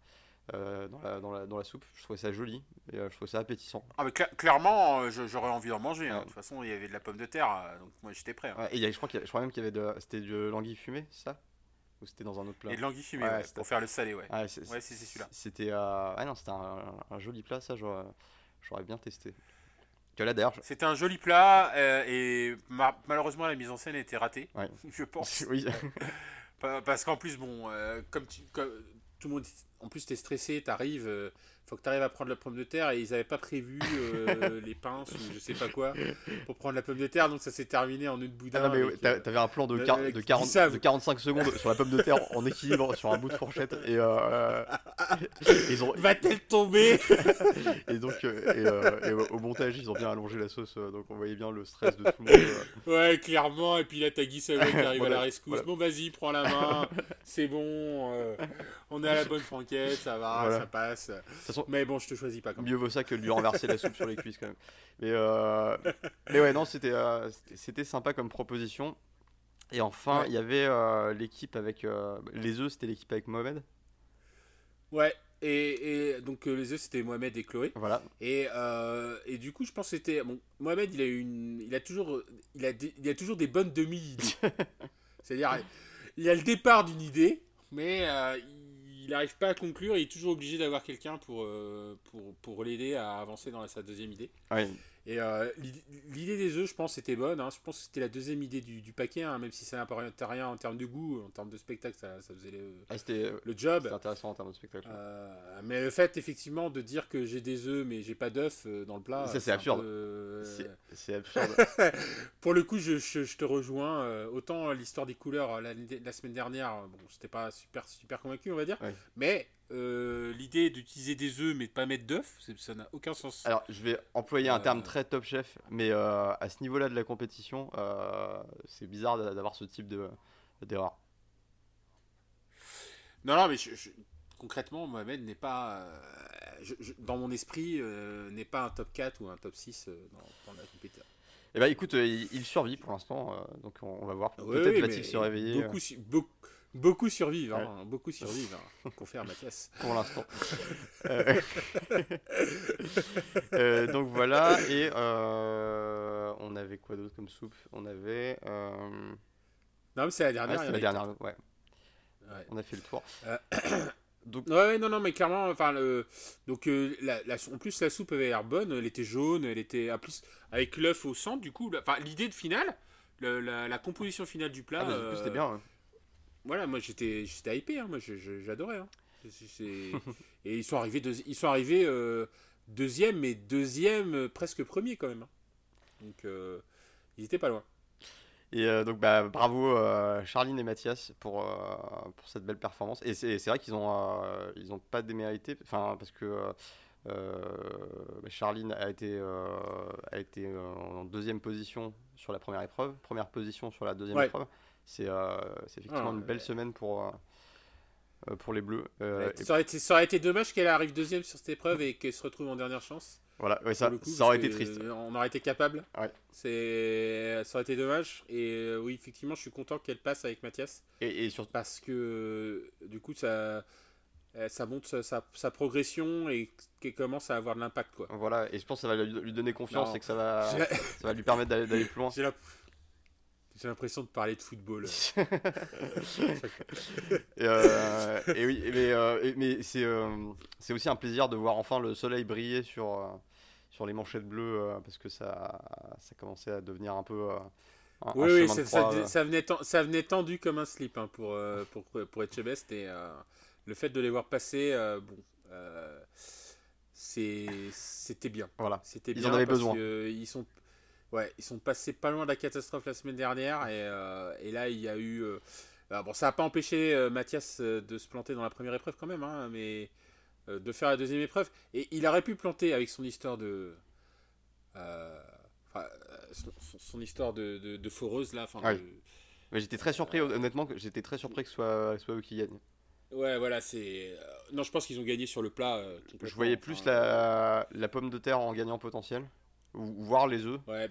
euh, dans, la, dans, la, dans, la, soupe. Je trouvais ça joli et euh, je trouvais ça appétissant. Ah, mais clairement, euh, j'aurais envie d'en manger. Hein. De toute façon, il y avait de la pomme de terre, donc moi j'étais prêt. Hein. et y a, je, crois je crois même qu'il y avait de. C'était du l'anguille fumée, ça? Ou c'était dans un autre plat? Et de l'anguille fumée, pour faire le salé, ouais. ouais, c'est celui-là. C'était ah non, c'était un, joli plat, ça j'aurais bien testé. C'était un joli plat et malheureusement la mise en scène était ratée, je pense. oui. Parce qu'en plus, bon, comme tu. Tout le monde en plus, tu es stressé, tu arrives, euh, faut que tu arrives à prendre la pomme de terre et ils n'avaient pas prévu euh, les pinces ou je sais pas quoi pour prendre la pomme de terre, donc ça s'est terminé en une boudin. Ah non, mais euh, t'avais un plan de, de, 40, de 45 secondes sur la pomme de terre en équilibre sur un bout de fourchette et ils ont... va-t-elle tomber Et donc, et, au montage, ils ont bien allongé la sauce, donc on voyait bien le stress de tout le monde. Ouais, clairement, et puis là, t'as Guy qui arrive à la rescousse. Bon, vas-y, prends la main, c'est bon, on est à la bonne franquette, ça va, ça passe. Mais bon, je te choisis pas. Comme mieux vaut ça que de lui renverser la soupe sur les cuisses quand même. Mais, euh, mais ouais, non, c'était euh, c'était sympa comme proposition. Et enfin, il y avait euh, l'équipe avec les œufs, c'était l'équipe avec Mohamed. Ouais, et, et, donc les œufs c'était Mohamed et Chloé. Voilà. Et, et du coup je pense que c'était bon, Mohamed il a une il a toujours il a il a toujours des bonnes demi-idées. C'est-à-dire il a le départ d'une idée mais il n'arrive pas à conclure, il est toujours obligé d'avoir quelqu'un pour, euh, l'aider à avancer dans sa deuxième idée. Et euh, l'idée des œufs, je pense, c'était bonne. Hein. Je pense que c'était la deuxième idée du, du paquet, hein, même si ça n'apportait rien en termes de goût, en termes de spectacle, ça, ça faisait le, ah, euh, le job. C'était intéressant en termes de spectacle. Euh, mais le fait, effectivement, de dire que j'ai des œufs, mais j'ai pas d'œufs dans le plat. Ça, c'est absurde. C'est absurde. Pour le coup, je, je, te rejoins. autant l'histoire des couleurs la, la, semaine dernière, bon, j'étais pas super, super convaincu, on va dire. Mais euh, l'idée d'utiliser des œufs mais de pas mettre d'œufs, ça n'a aucun sens. Alors, je vais employer un terme euh. très top chef, mais euh, à ce niveau-là de la compétition, c'est bizarre d'avoir ce type d'erreur. non, non, mais concrètement, Mohamed n'est pas, dans mon esprit, n'est pas un top 4 ou un top 6 dans, la compétition. Eh ben, écoute, il, survit pour l'instant, donc on, va voir. Peut-être va-t-il se réveiller. Beaucoup, beaucoup, Beaucoup survivent, hein, beaucoup survivent, hein, confère Mathias. Pour l'instant. Euh, euh, donc voilà, et euh, on avait quoi d'autre comme soupe? On avait. Non, mais c'est la dernière. Ah, la dernière, ouais. On a fait le tour. Donc... Ouais, non, non, mais clairement, enfin, le... donc, la, en plus, la soupe avait l'air bonne, elle était jaune, elle était, en plus, avec l'œuf au centre, du coup, l'idée de finale, la, composition finale du plat. Ah, c'était bien. Voilà, moi j'étais j'étais hypé, hein, moi j'adorais. Hein. et ils sont arrivés, ils sont arrivés deuxième, mais deuxième presque premier quand même. Hein. Donc ils étaient pas loin. Et donc bah, bravo Charline et Mathias pour, pour cette belle performance. Et c'est vrai qu'ils ont, ils ont pas démérité, enfin parce que euh, Charline a été, euh, a été euh, en deuxième position sur la première épreuve, première position sur la deuxième épreuve. C'est effectivement ah, une belle semaine pour, pour les Bleus. ça, aurait été, ça, aurait été, dommage qu'elle arrive deuxième sur cette épreuve et qu'elle se retrouve en dernière chance. Voilà, ça, ça aurait été triste. On aurait été capable. C'est, ça aurait été dommage. Et oui, effectivement, je suis content qu'elle passe avec Mathias. Et, et surtout parce que du coup, ça, euh, ça montre sa, progression et qu'elle commence à avoir de l'impact. Quoi. Voilà, et je pense que ça va lui, donner confiance et que ça va, ça va lui permettre d'aller plus loin. J'ai l'impression de parler de football. et, euh, et, oui, mais, euh, mais c'est c'est aussi un plaisir de voir enfin le soleil briller sur, sur les manchettes bleues parce que ça, ça commençait à devenir un peu. Un, oui, oui ça, ça, venait ça venait tendu comme un slip hein, pour, pour, pour Etchebest et le fait de les voir passer, euh, bon, euh, c'était bien. Voilà. C'était bien. Ils en avaient besoin. ils sont, ouais, ils sont passés pas loin de la catastrophe la semaine dernière et, euh, et là il y a eu. bon, ça n'a pas empêché Mathias de se planter dans la première épreuve quand même, hein, mais de faire la deuxième épreuve. Et il aurait pu planter avec son histoire de. Son, histoire de, de, foreuse là. Mais j'étais très surpris, honnêtement, j'étais très surpris que ce soit, soit eux qui gagnent. Ouais, voilà, c'est. Euh, non, je pense qu'ils ont gagné sur le plat. Euh, je voyais plus la, la, pomme de terre en gagnant potentiel, ou, voir les œufs. Ouais.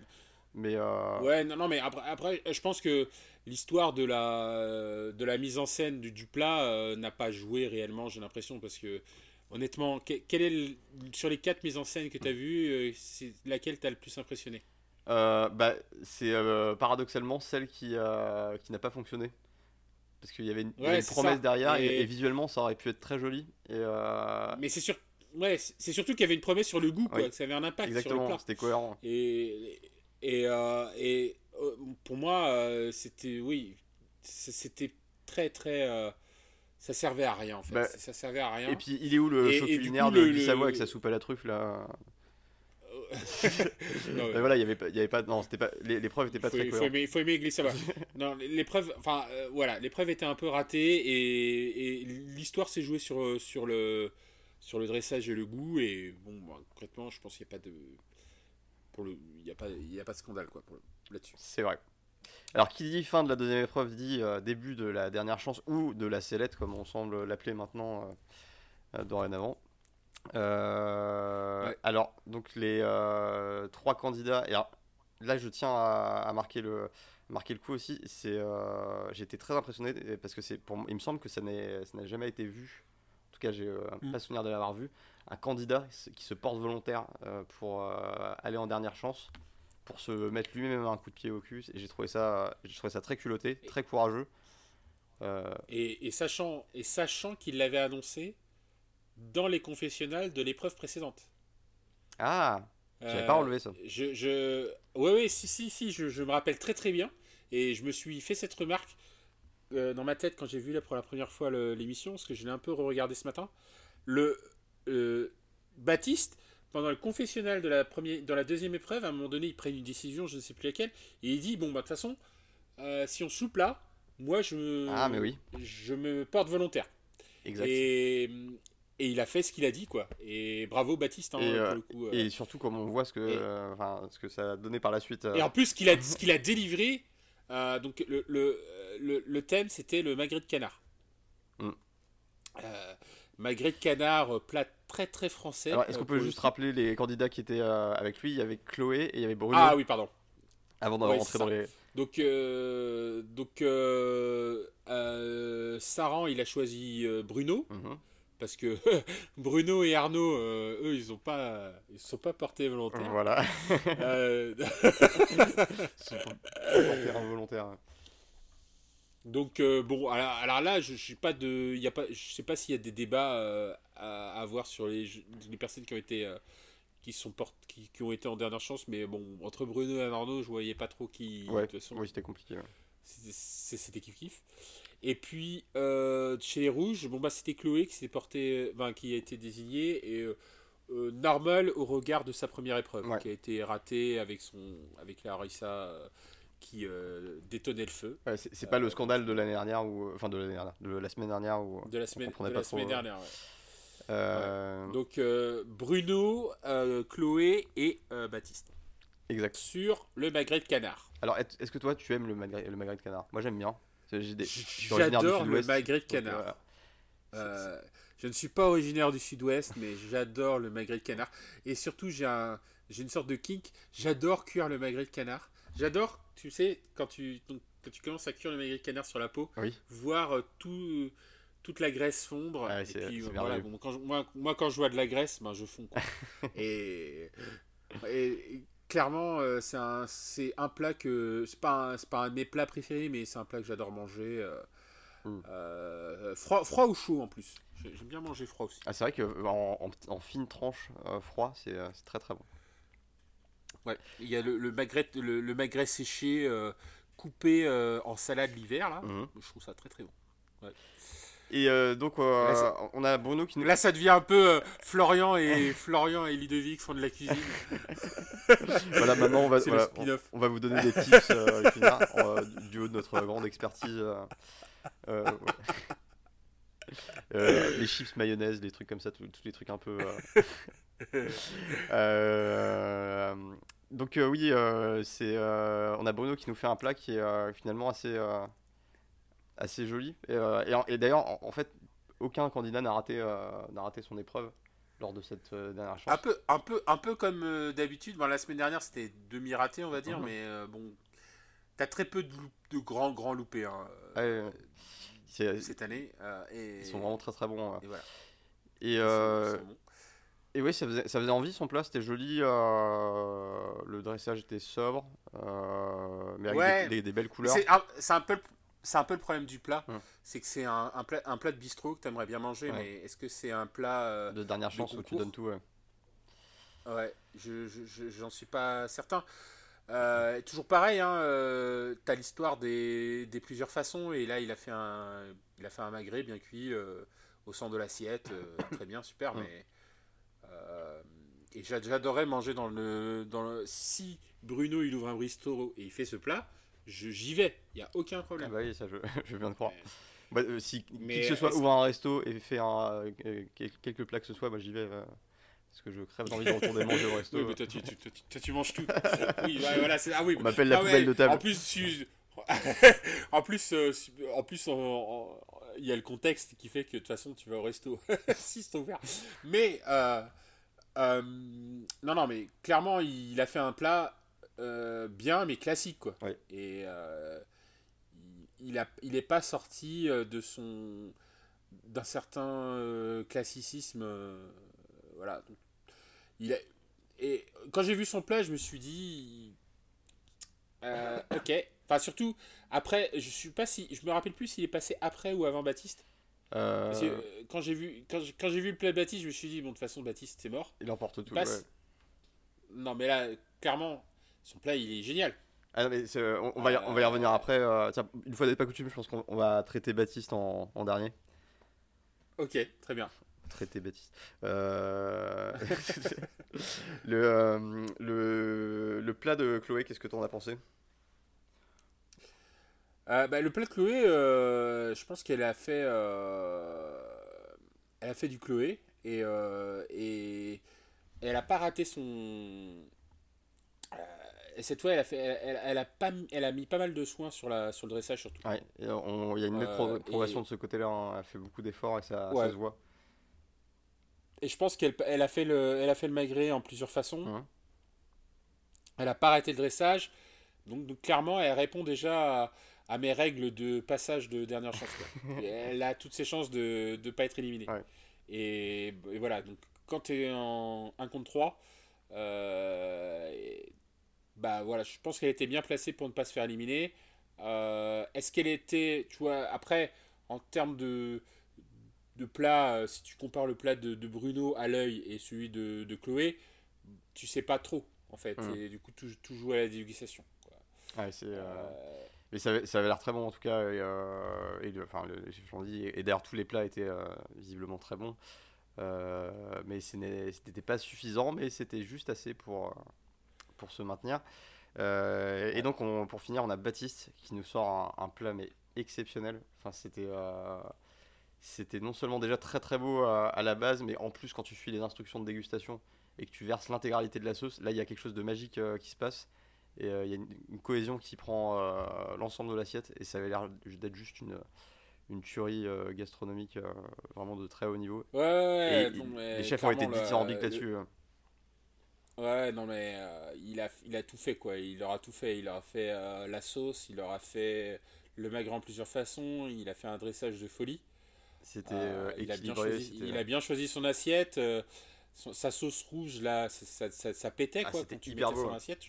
Mais euh, Ouais, non, non, mais après, après je pense que l'histoire de la, de la mise en scène du, du plat n'a pas joué réellement, j'ai l'impression, parce que honnêtement, quel est sur les quatre mises en scène que tu as vues, c'est laquelle t'as le plus impressionné? Bah, C'est paradoxalement celle qui, qui n'a pas fonctionné parce qu'il y avait une, promesse derrière et... visuellement ça aurait pu être très joli. Et euh, Mais c'est sûr, ouais, c'est surtout qu'il y avait une promesse sur le goût, quoi, que ça avait un impact Exactement, sur le C'était cohérent. Et et, euh, et euh, pour moi, c'était oui, c'était très très ça servait à rien en fait. Bah, ça servait à rien. Et puis il est où le choc culinaire de, du Savoie avec sa soupe à la truffe là? Voilà, il y avait pas, il y avait pas, non, c'était pas, l'épreuve était pas très Il faut aimer, faut aimer glisser non, l'épreuve, enfin, euh, voilà, l'épreuve était un peu ratée et, et l'histoire s'est jouée sur, sur le, sur le dressage et le goût et bon, bah, concrètement, je pense qu'il n'y a pas de, pour le, il y a pas, il y a pas de scandale quoi là-dessus. C'est vrai. Alors, qui dit fin de la deuxième épreuve dit euh, début de la dernière chance ou de la sellette, comme on semble l'appeler maintenant euh, dorénavant. Euh, alors, donc les trois candidats. Et là, je tiens à, marquer le marquer le coup aussi. C'est, j'ai été très impressionné parce que c'est pour, il me semble que ça n'a jamais été vu. Cas, j'ai mm. pas souvenir de l'avoir vu. Un candidat qui se porte volontaire pour aller en dernière chance, pour se mettre lui-même un coup de pied au cul. Et j'ai trouvé ça, j'ai trouvé ça très culotté, très courageux. Et, et, sachant, et sachant qu'il l'avait annoncé, dans les confessionnals de l'épreuve précédente. Ah, j'avais pas relevé ça. Je, je... Oui, oui, si, si, si, je, je, me rappelle très très bien. Et je me suis fait cette remarque euh, dans ma tête quand j'ai vu là pour la première fois l'émission, parce que je l'ai un peu re-regardé ce matin. Le euh, Baptiste, pendant le confessionnal de la, première, dans la deuxième épreuve, à un moment donné, il prend une décision, je ne sais plus laquelle, et il dit Bon, bah de toute façon, euh, si on soupe là, moi je me, ah, mais oui. je me porte volontaire. Exact. Et, et il a fait ce qu'il a dit quoi et bravo Baptiste hein, et, euh, euh. et, surtout comme on voit ce que euh, ce que ça a donné par la suite et en plus ce qu'il a ce qu'il a délivré donc le, le, le, thème c'était le magret de canard. Mm. magret de canard plat très très français est-ce qu'on peut juste rappeler les candidats qui étaient avec lui? Il y avait Chloé et il y avait Bruno. Ah oui pardon. Avant de rentrer dans les donc donc Saran il a choisi Bruno. Mm-hmm parce que Bruno et Arnaud, euh, eux, ils ont pas, ils sont pas portés volontaires. Voilà. euh... ils sont pas portés involontaires. Donc euh, bon, alors, là, je, suis pas de, y a pas, je sais pas s'il y a des débats euh, à, avoir sur les, les, personnes qui ont été, qui sont portes, qui, qui, ont été en dernière chance, mais bon, entre Bruno et Arnaud, je voyais pas trop qui. Ouais. De toute façon, oui, c'était compliqué. C'était kiff kiff. Et puis, euh, chez les rouges, bon, bah, c'était Chloé qui, s'est porté, qui a été désignée. Et normal au regard de sa première épreuve, qui a été ratée avec, son, avec Larissa qui détonnait le feu. c'est pas le scandale de l'année dernière, ou enfin de l'année dernière, de la semaine dernière. De la semaine, de la semaine dernière, Donc Bruno, Chloé et Baptiste. Exact. Sur le magret de canard. Alors, est-ce que toi, tu aimes le magret, le magret de canard? Moi, j'aime bien. J'adore le magret de canard. Euh, je ne suis pas originaire du sud-ouest, mais j'adore le magret de canard. Et surtout, j'ai un, une sorte de kink. J'adore cuire le magret de canard. J'adore, tu sais, quand tu, quand tu commences à cuire le magret de canard sur la peau, voir euh, tout, toute la graisse fondre. et puis, voilà, quand moi, moi, quand je vois de la graisse, ben, je fonds. et, et, clairement, euh, c'est un, c'est un plat que. C'est pas, un, pas un de mes plats préférés, mais c'est un plat que j'adore manger. Euh, mm. euh, froid, froid ou chaud en plus. J'aime bien manger froid aussi. Ah, c'est vrai qu'en en, en, fine tranche, froid, c'est, très très bon. Ouais, il y a le, le magret, le, le magret séché coupé en salade l'hiver, là. Mm. Je trouve ça très très bon. Ouais. Et euh, donc, euh, on a Bruno qui nous. Là, ça devient un peu euh, Florian et Florian et Ludovic font de la cuisine. voilà, maintenant, on va, on, va vous donner des tips du haut de notre grande expertise. les chips mayonnaise, les trucs comme ça, tous les trucs un peu. donc oui, c'est, on a Bruno qui nous fait un plat qui est finalement assez assez joli. Et, euh, et, d'ailleurs, en, fait, aucun candidat n'a raté, euh, n'a raté son épreuve lors de cette euh, dernière chance. Un peu, un peu, un peu comme d'habitude. la semaine dernière, c'était demi-raté, on va dire, mhm. mais bon, t'as très peu de, de, grands, grands loupés hein, cette année. et... Ils sont vraiment très très bons. Et voilà. Et, et oui, ça faisait, ça faisait envie son plat, c'était joli. le dressage était sobre, mais avec des, des, belles couleurs. C'est un, peu c'est un peu le problème du plat. Hum. C'est que c'est un, un, plat, un plat de bistrot que tu aimerais bien manger, mais est-ce que c'est un plat. Euh, de dernière chance où tu donnes tout, ouais. Ouais, je, j'en suis pas certain. Euh, toujours pareil, hein, euh, tu as l'histoire des, des, plusieurs façons, et là il a fait un, il a fait un magret bien cuit au centre de l'assiette, très bien, super, hum. mais. et j'adorais manger dans le, dans le. Si Bruno il ouvre un bistrot et il fait ce plat, j'y vais, il n'y a aucun problème. Ah bah oui, ça je, je viens de croire. Bah, euh, si qui que ce soit ouvre un resto et fait un, euh, quelques plats que ce soit, moi j'y vais. Euh, parce que je crève d'envie de retourner manger au resto. Oui, mais toi tu, tu, tu, manges tout. oui, voilà, c'est ah oui. On m'appelle la ah poubelle de table. En plus, en plus, en plus, il y a le contexte qui fait que de toute façon tu vas au resto si c'est ouvert. Mais non, non, mais clairement, il a fait un plat euh, bien, mais classique, quoi. Et euh, il n'est il est pas sorti euh, de son d'un certain classicisme. voilà. Il et quand j'ai vu son plat, je me suis dit, ok. Enfin, surtout après, je suis pas si, je me rappelle plus s'il est passé après ou avant Baptiste. quand j'ai vu quand j'ai vu le plat de Baptiste, je me suis dit bon de toute façon Baptiste c'est mort. Il emporte tout. Non mais là clairement son plat, il est génial. Ah mais on, va y, on va y revenir après. Euh, une fois n'est pas coutume, je pense qu'on va traiter Baptiste en, en, dernier. Ok, très bien. Traiter Baptiste. Euh, le, euh, le, le, plat de Chloé, qu'est-ce que tu en as pensé? Bah, Le plat de Chloé, je pense qu'elle a fait. elle a fait du Chloé et, et elle a pas raté son et cette fois, elle a, fait, elle, a pas, elle a mis pas mal de soins sur, la, sur le dressage surtout. il y a une nette euh, progression de ce côté-là. Hein. Elle a fait beaucoup d'efforts et ça, se voit. Et je pense qu'elle elle a, fait le, elle a fait le magret en plusieurs façons. Elle a pas arrêté le dressage. Donc, clairement, elle répond déjà à, mes règles de passage de dernière chance. elle a toutes ses chances de ne pas être éliminée. Et, voilà, donc quand tu es en 1 contre 3, euh, bah voilà, je pense qu'elle était bien placée pour ne pas se faire éliminer. Euh, est-ce qu'elle était, tu vois, après, en termes de, de plat, euh, si tu compares le plat de, Bruno à l'œil et celui de, Chloé, tu sais pas trop, en fait. Hum. Et du coup, tout, joue à la dégustation. c'est, euh, Mais ça, ça avait l'air très bon en tout cas. Et, et enfin, et, d'ailleurs, tous les plats étaient visiblement très bons. mais ce n'était pas suffisant, mais c'était juste assez pour, pour se maintenir. et donc, on, pour finir, on a Baptiste qui nous sort un, plat mais exceptionnel. Enfin, c'était c'était non seulement déjà très très beau à, la base, mais en plus quand tu suis les instructions de dégustation et que tu verses l'intégralité de la sauce, là il y a quelque chose de magique euh, qui se passe. Et euh, il y a une, cohésion qui prend euh, l'ensemble de l'assiette et ça avait l'air d'être juste une, une tuerie gastronomique vraiment de très haut niveau. Ouais, les chefs ont été dithyrambiques là-dessus. Ouais, non mais il, a, il a tout fait quoi, il leur a tout fait. Il leur a fait la sauce, il leur a fait le magret en plusieurs façons, il a fait un dressage de folie. C'était euh, il, a bien choisi, il a bien choisi son assiette. Euh, sa sauce rouge, là, ça, ça, ça, pétait ah, quoi, quand tu mettais son assiette.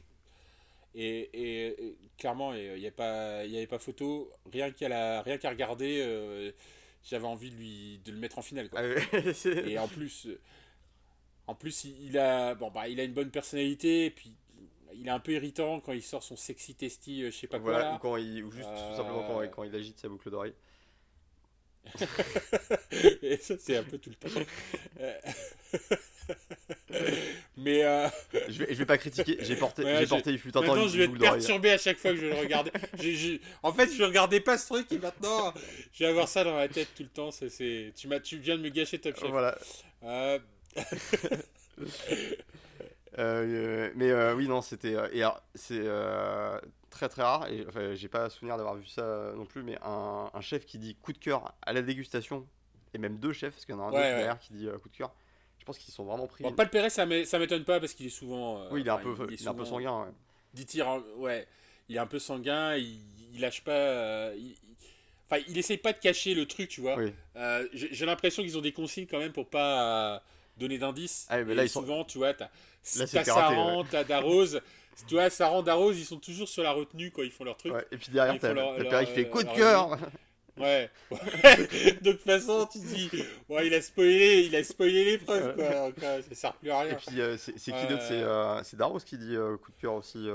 Et, et, clairement, il n'y avait, pas, photo. Rien qu'à rien qu'à regarder, euh, j'avais envie de, lui, de le mettre en finale. Quoi. Ah et en plus, en plus il, a, bon, bah, il a une bonne personnalité. Et puis, il est un peu irritant quand il sort son sexy testy, je sais pas quoi. Ou, quand il, ou juste tout simplement quand, quand il agite sa boucle d'oreille. et ça, c'est un peu tout le temps. Mais. Euh... Je, vais, je vais pas critiquer, j'ai porté, j'ai porté, il fut un temps. je vais être perturbé à chaque fois que je vais le regarder. En fait, je regardais pas ce truc et maintenant, je vais avoir ça dans la tête tout le temps. C'est, Tu, tu viens de me gâcher Top Chef. Voilà. Euh... euh, mais euh, oui, non, c'était. et c'est très très rare, et enfin, j'ai pas souvenir d'avoir vu ça non plus, mais un, un, chef qui dit coup de cœur à la dégustation, et même deux chefs, parce qu'il y en a un autre derrière qui dit euh, coup de cœur. Je pense qu'ils sont vraiment pris. Bon, pas le Perret, ça m'étonne pas parce qu'il est souvent. Euh, oui, il est un peu, il, est, un peu sanguin. Ouais. Dit ouais, il est un peu sanguin, il, il lâche pas. Euh, il, enfin, il essaye pas de cacher le truc, tu vois. J'ai l'impression qu'ils ont des consignes quand même pour pas donner d'indices. Ah, mais là, ils souvent, sont... tu vois, t'as Saran, t'as Darose. Tu vois, ça rend Darroze, ils sont toujours sur la retenue quand ils font leur truc. et puis derrière, t'as père, il fait coup de cœur. Ouais. de toute façon, tu dis, ouais, il a spoilé, il a spoilé l'épreuve, quoi. quoi. Ça sert plus à rien. Et puis, euh, c'est qui d'autre? C'est euh, Darroze qui dit euh, coup de cœur aussi.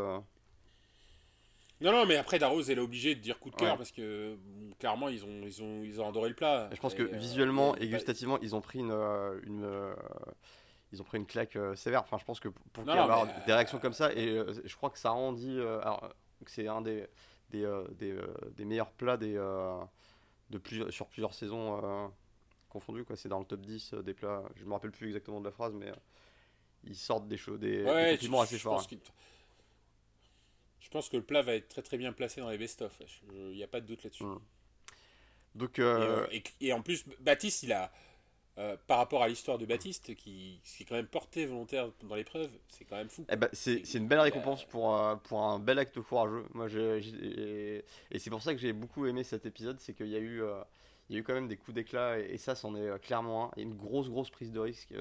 Non, non, mais après, Darroze, elle est obligée de dire coup de cœur parce que clairement, ils ont, ils, ont, ils ont adoré le plat. je pense que visuellement et gustativement, ils ont pris une, une ils ont pris une claque euh, sévère. Enfin, je pense que pour qu'il y ait des réactions comme ça, et euh, je crois que ça rend dit que c'est un des, des, euh, des, meilleurs plats des, de plusieurs, sur plusieurs saisons confondues. C'est dans le top 10 des plats. Je ne me rappelle plus exactement de la phrase, mais ils sortent des choses, des, compliments assez forts. Hein. Je pense que le plat va être très très bien placé dans les best-of. Il n'y a pas de doute là-dessus. Mmh. Donc, et, et, en plus, Baptiste, il a, euh, par rapport à l'histoire de Baptiste, qui, qui, est quand même porté volontaire dans l'épreuve, c'est quand même fou. Eh ben, c'est une belle récompense pour, pour un bel acte courageux. Moi, et c'est pour ça que j'ai beaucoup aimé cet épisode, c'est qu'il y, a eu, euh, il y a eu quand même des coups d'éclat, et, ça, c'en est euh, clairement un. Il y a une grosse, grosse prise de risque,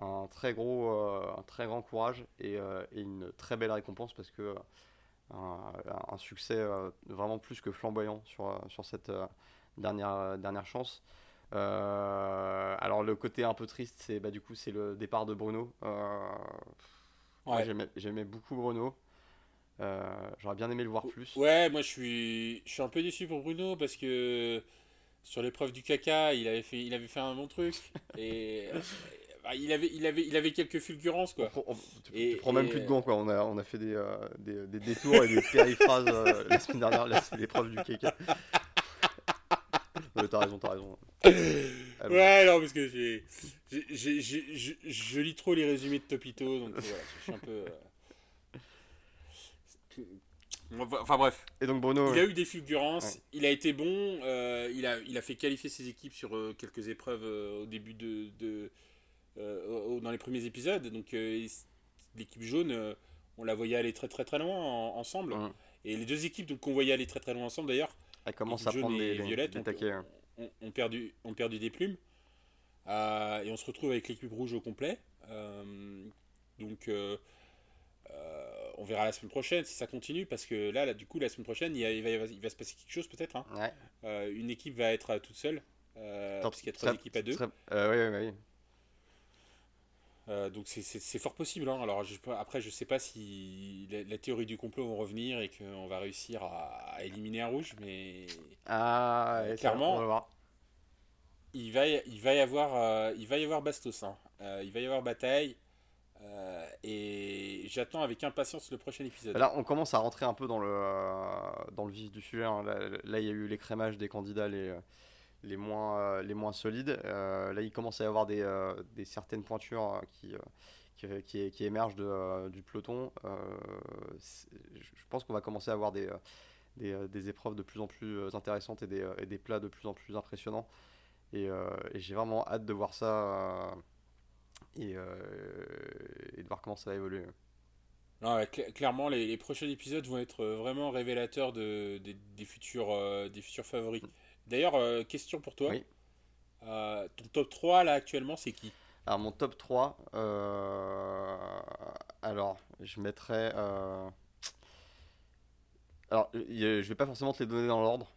un, très gros, un très grand courage, et, et, une très belle récompense, parce que un, succès vraiment plus que flamboyant sur, sur cette dernière, dernière chance. Euh, alors le côté un peu triste, c'est bah, du coup c'est le départ de Bruno. Euh, j'aimais beaucoup Bruno. Euh, j'aurais bien aimé le voir plus. Ouais, moi je suis, je suis un peu déçu pour Bruno parce que sur l'épreuve du caca, il avait fait, il avait fait un bon truc et bah, il avait, il avait, il avait quelques fulgurances quoi. tu, prends même plus de gants quoi. On a, on a fait des, des, des, détours et des périphrases la semaine dernière. l'épreuve du caca. t'as raison, t'as raison. ouais, non, parce que j'ai, je lis trop les résumés de Topito, donc voilà, je suis un peu. Euh, enfin bref. Et donc Bruno. Il a eu des fulgurances, il a été bon, euh, il, a, il a fait qualifier ses équipes sur euh, quelques épreuves au début de. de dans les premiers épisodes. Donc l'équipe jaune, on la voyait aller très très très loin ensemble. Et les deux équipes qu'on voyait aller très très loin ensemble d'ailleurs. Elle commence à prendre des, violettes, ont, perdu, ont perdu des plumes. Euh, et on se retrouve avec l'équipe rouge au complet. Euh, donc, euh, on verra la semaine prochaine si ça continue. Parce que là, là du coup, la semaine prochaine, il, va, il va, se passer quelque chose peut-être. Hein. une équipe va être toute seule. parce qu'il y a trois équipes à deux. oui, oui, oui. Donc c'est fort possible. Hein. Alors je, après, je sais pas si la, théorie du complot va revenir et qu'on va réussir à, éliminer un rouge, mais ah, clairement, il va, il va y avoir, il va y avoir bastos. Hein. il va y avoir bataille. Euh, et j'attends avec impatience le prochain épisode. Là, on commence à rentrer un peu dans le, euh, dans le vif du sujet. Hein. Là, il y a eu l'écrémage des candidats les, les, moins, euh, les moins solides. là, il commence à y avoir des, des certaines pointures qui, qui, qui, émergent de, du peloton. je pense qu'on va commencer à avoir des, des, des, épreuves de plus en plus intéressantes et des, et des plats de plus en plus impressionnants. Et, et j'ai vraiment hâte de voir ça euh, et, de voir comment ça va évoluer. clairement, les, prochains épisodes vont être euh, vraiment révélateurs de, des, futurs, euh, des futurs favoris. D'ailleurs, question pour toi. ton top 3 là actuellement, c'est qui? Alors, mon top 3, alors je mettrais. Alors, je vais pas forcément te les donner dans l'ordre.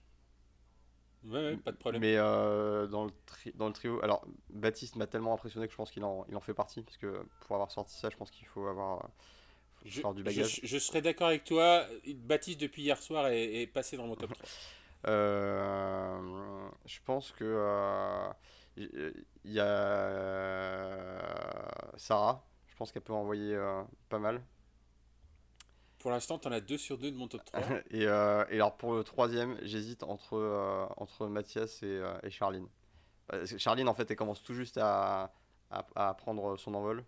Ouais, pas de problème. Mais euh, dans, le dans le trio, alors Baptiste m'a tellement impressionné que je pense qu'il en, il en fait partie. Parce que pour avoir sorti ça, je pense qu'il faut avoir je, du bagage. Je, serais d'accord avec toi. Baptiste, depuis hier soir, est, passé dans mon top 3. Euh, je pense que euh, il y a Sarah. Je pense qu'elle peut envoyer pas mal. Pour l'instant, tu en as 2 sur 2 de mon top 3. et, euh, et, alors pour le troisième, j'hésite entre, euh, entre Mathias et, euh, et Charline. Charline, en fait, elle commence tout juste à, à, prendre son envol.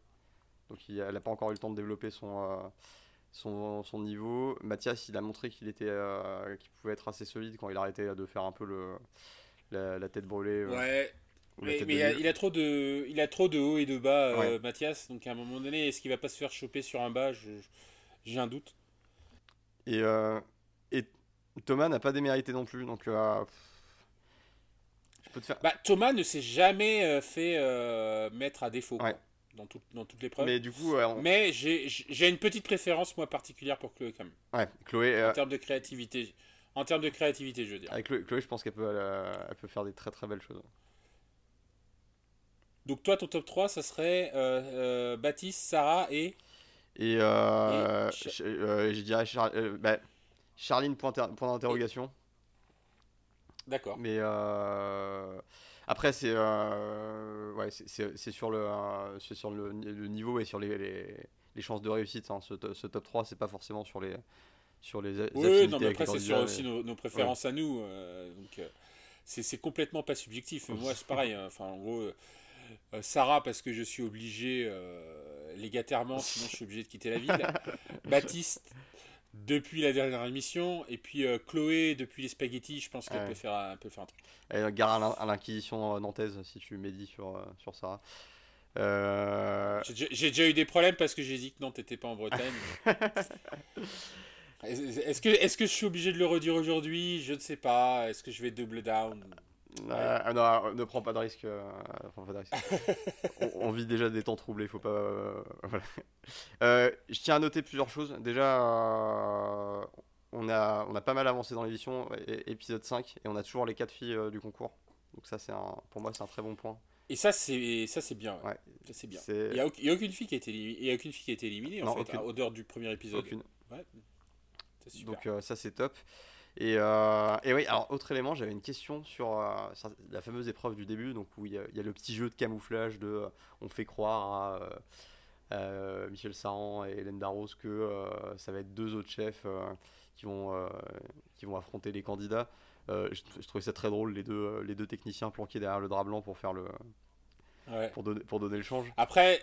Donc elle n'a pas encore eu le temps de développer son, son, son, niveau. Mathias, il a montré qu'il était qu'il pouvait être assez solide quand il arrêtait de faire un peu le, la, tête brûlée. ouais. Mais, il, a, trop de, il a trop de haut et de bas, Mathias. Donc à un moment donné, est-ce qu'il va pas se faire choper sur un bas? J'ai un doute. Et, euh, et Thomas n'a pas démérité non plus. Donc, euh, je peux te faire... bah, Thomas ne s'est jamais euh, fait mettre à défaut. Dans, dans, toutes les preuves. Mais du coup, mais j'ai une petite préférence moi particulière pour Chloé quand même. Ouais, Chloé. En termes de créativité, en termes de créativité, je veux dire. Avec Chloé, je pense qu'elle peut, elle peut faire des très très belles choses. Donc toi, ton top 3, ça serait Baptiste, Sarah et et, euh, euh, je dirais euh, bah, Charline, point, d'interrogation. D'accord. Mais après, c'est ouais, c'est sur, le, sur le, niveau et sur les, les, chances de réussite. Hein. Ce, ce, top 3, c'est pas forcément sur les, sur les oui, non, mais après, c'est sur aussi nos, préférences à nous. donc, c'est complètement pas subjectif. Moi, c'est pareil. Hein. Enfin, en gros, Sarah, parce que je suis obligé légatairement, sinon je suis obligé de quitter la ville. Baptiste, depuis la dernière émission, et puis euh, Chloé, depuis les spaghettis, je pense qu'elle peut, faire, un, peut faire un truc. Et gare à l'Inquisition euh, nantaise, si tu médis sur, euh, sur ça. J'ai déjà eu des problèmes parce que j'ai dit que Nantes n'était pas en Bretagne. Est-ce que, est que je suis obligé de le redire aujourd'hui? Je ne sais pas. Est-ce que je vais double down? Euh, non, ne prends pas de risque. Euh, on, vit déjà des temps troublés, faut pas. Euh, je tiens à noter plusieurs choses. Déjà, on, a, on a pas mal avancé dans l'édition, épisode 5, et on a toujours les 4 filles du concours. Donc ça, c'est pour moi, c'est un très bon point. Et ça, c'est ça, c'est bien. c'est bien. Il n'y a, a, aucune fille qui a été, il y a aucune fille qui a été éliminée en fait, au dehors du premier épisode. Aucune. Donc ça, c'est top. Et, euh, et, oui, alors autre élément, j'avais une question sur euh, la fameuse épreuve du début, donc où il y, a, le petit jeu de camouflage de euh, on fait croire à Michel Saran et Hélène Darros que ça va être deux autres chefs qui, vont, qui vont affronter les candidats. Je, trouvais ça très drôle, les deux, les deux techniciens planqués derrière le drap blanc pour faire le. Pour, donner, pour donner le change. Après,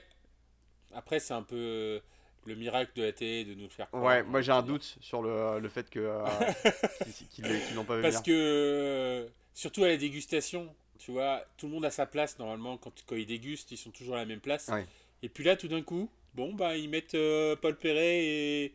après c'est un peu le miracle de la télé de nous faire croire. Ouais, moi j'ai un doute sur le, le fait que euh, qu'ils n'ont pas vu Parce que euh, surtout à la dégustation, tu vois, tout le monde a sa place normalement quand, quand ils dégustent, ils sont toujours à la même place. Et puis là, tout d'un coup, bon bah ils mettent euh, Paul Perret et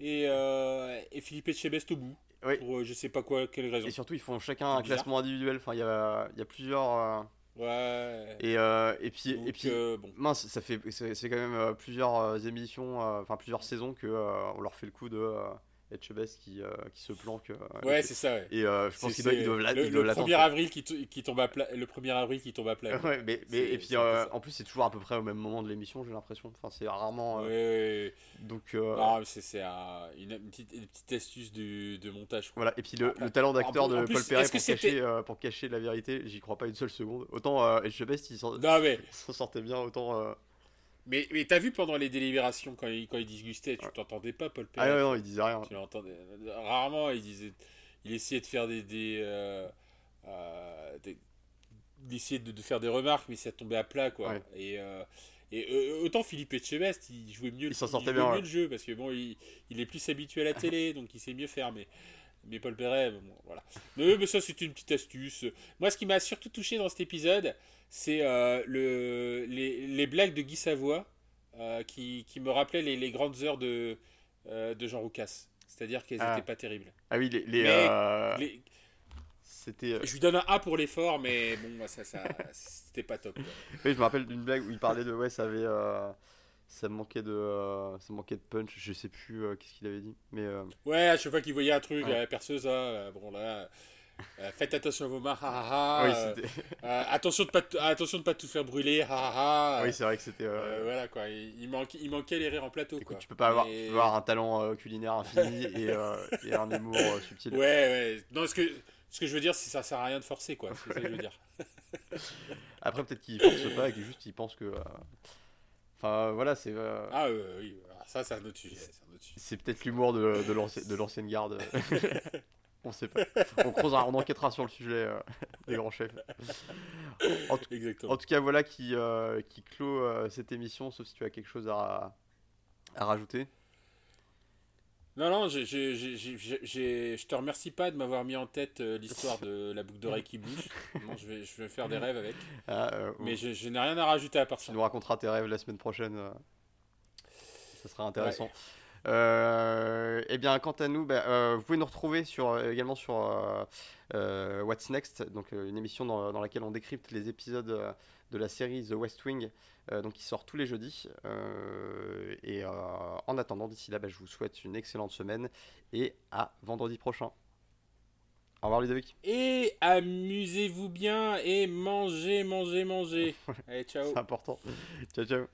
et, et Philippe Etchebest au bout. Pour je sais pas quoi, quelle raison. Et surtout, ils font chacun un classement individuel. Enfin, il y a, y a plusieurs Ouais. Et, euh, et puis, et puis euh, bon. mince, ça fait c'est quand même euh, plusieurs émissions, enfin plusieurs saisons que on leur fait le coup de Etchebest qui, qui se planque. ouais, c'est ça. Et je pense qu'il doit, il doit, le, le 1er avril qui, qui, tombe à plat. Le 1er avril qui tombe à plat. ouais, mais, mais et puis en plus, c'est toujours à peu près au même moment de l'émission, j'ai l'impression. Enfin, c'est rarement. Ouais, Donc. Non, c'est une, une, petite, une, petite, astuce du, de montage. Voilà, et puis le, talent d'acteur de Paul Perret pour, cacher, pour cacher la vérité, j'y crois pas une seule seconde. Autant Etchebest, il s'en sortait bien, autant. Mais, mais t'as vu pendant les délibérations, quand il, quand il disgustait, tu t'entendais pas Paul Perret Ah non, il disait rien. Tu l'entendais. Rarement, il disait. Il essayait de faire des. des, euh, euh, il essayait de, de, faire des remarques, mais ça tombait à plat, quoi. Et, euh, et autant Philippe Etchebest, il jouait mieux, il s'en sortait bien, mieux le jeu, parce que bon, il, il est plus habitué à la télé, donc il sait mieux faire, mais. Mais Paul Perret, bon, voilà. Mais, mais ça, c'est une petite astuce. Moi, ce qui m'a surtout touché dans cet épisode, c'est euh, le, les, les, blagues de Guy Savoie euh, qui, qui, me rappelaient les, les grandes heures de, euh, de Jean Roucas. C'est-à-dire qu'elles n'étaient ah. pas terribles. Ah oui, les. les, C'était. Je lui donne un A pour l'effort, mais bon, ça, ça c'était pas top. Oui, je me rappelle d'une blague où il parlait de. Ouais, ça avait. Ça manquait de, ça manquait de punch, je sais plus qu'est-ce qu'il avait dit. Mais, Ouais, à chaque fois qu'il voyait un truc, la perceuse, hein, bon là, euh, faites attention à vos mains, euh, euh, attention de pas attention de pas tout faire brûler, Oui, c'est vrai que c'était. voilà quoi, il, manquait, il manquait les rires en plateau. quoi. Tu peux pas avoir, avoir un talent culinaire infini et, et, un humour subtil. Ouais, ouais. Non, ce que ce que je veux dire, c'est ça sert à rien de forcer quoi. C'est ça que je veux dire. Après, peut-être qu'il force pas et qu'il juste il pense que. Enfin, voilà, c'est. Ah oui, ça c'est un autre sujet. C'est peut-être l'humour de, de l'ancienne garde. On sait pas. on, creusera, on enquêtera sur le sujet euh, des grands chefs. En, tout cas, voilà qui, euh, qui clôt euh, cette émission, sauf si tu as quelque chose à, à rajouter. Non, non, je, je, je, je, te remercie pas de m'avoir mis en tête l'histoire de la boucle d'oreille qui bouge. je, vais, je vais faire des rêves avec. Ah, Mais je, n'ai rien à rajouter à part ça. Tu nous raconteras tes rêves la semaine prochaine. Ça sera intéressant. Euh, eh bien, quant à nous, bah, euh, vous pouvez nous retrouver sur, euh, également sur What's Next, donc une émission dans, laquelle on décrypte les épisodes de la série The West Wing, donc qui sort tous les jeudis. et en attendant, d'ici là, bah, je vous souhaite une excellente semaine et à vendredi prochain. Au revoir Ludovic. Et amusez-vous bien et mangez, mangez, mangez. Allez, ciao. C'est important. Ciao, ciao.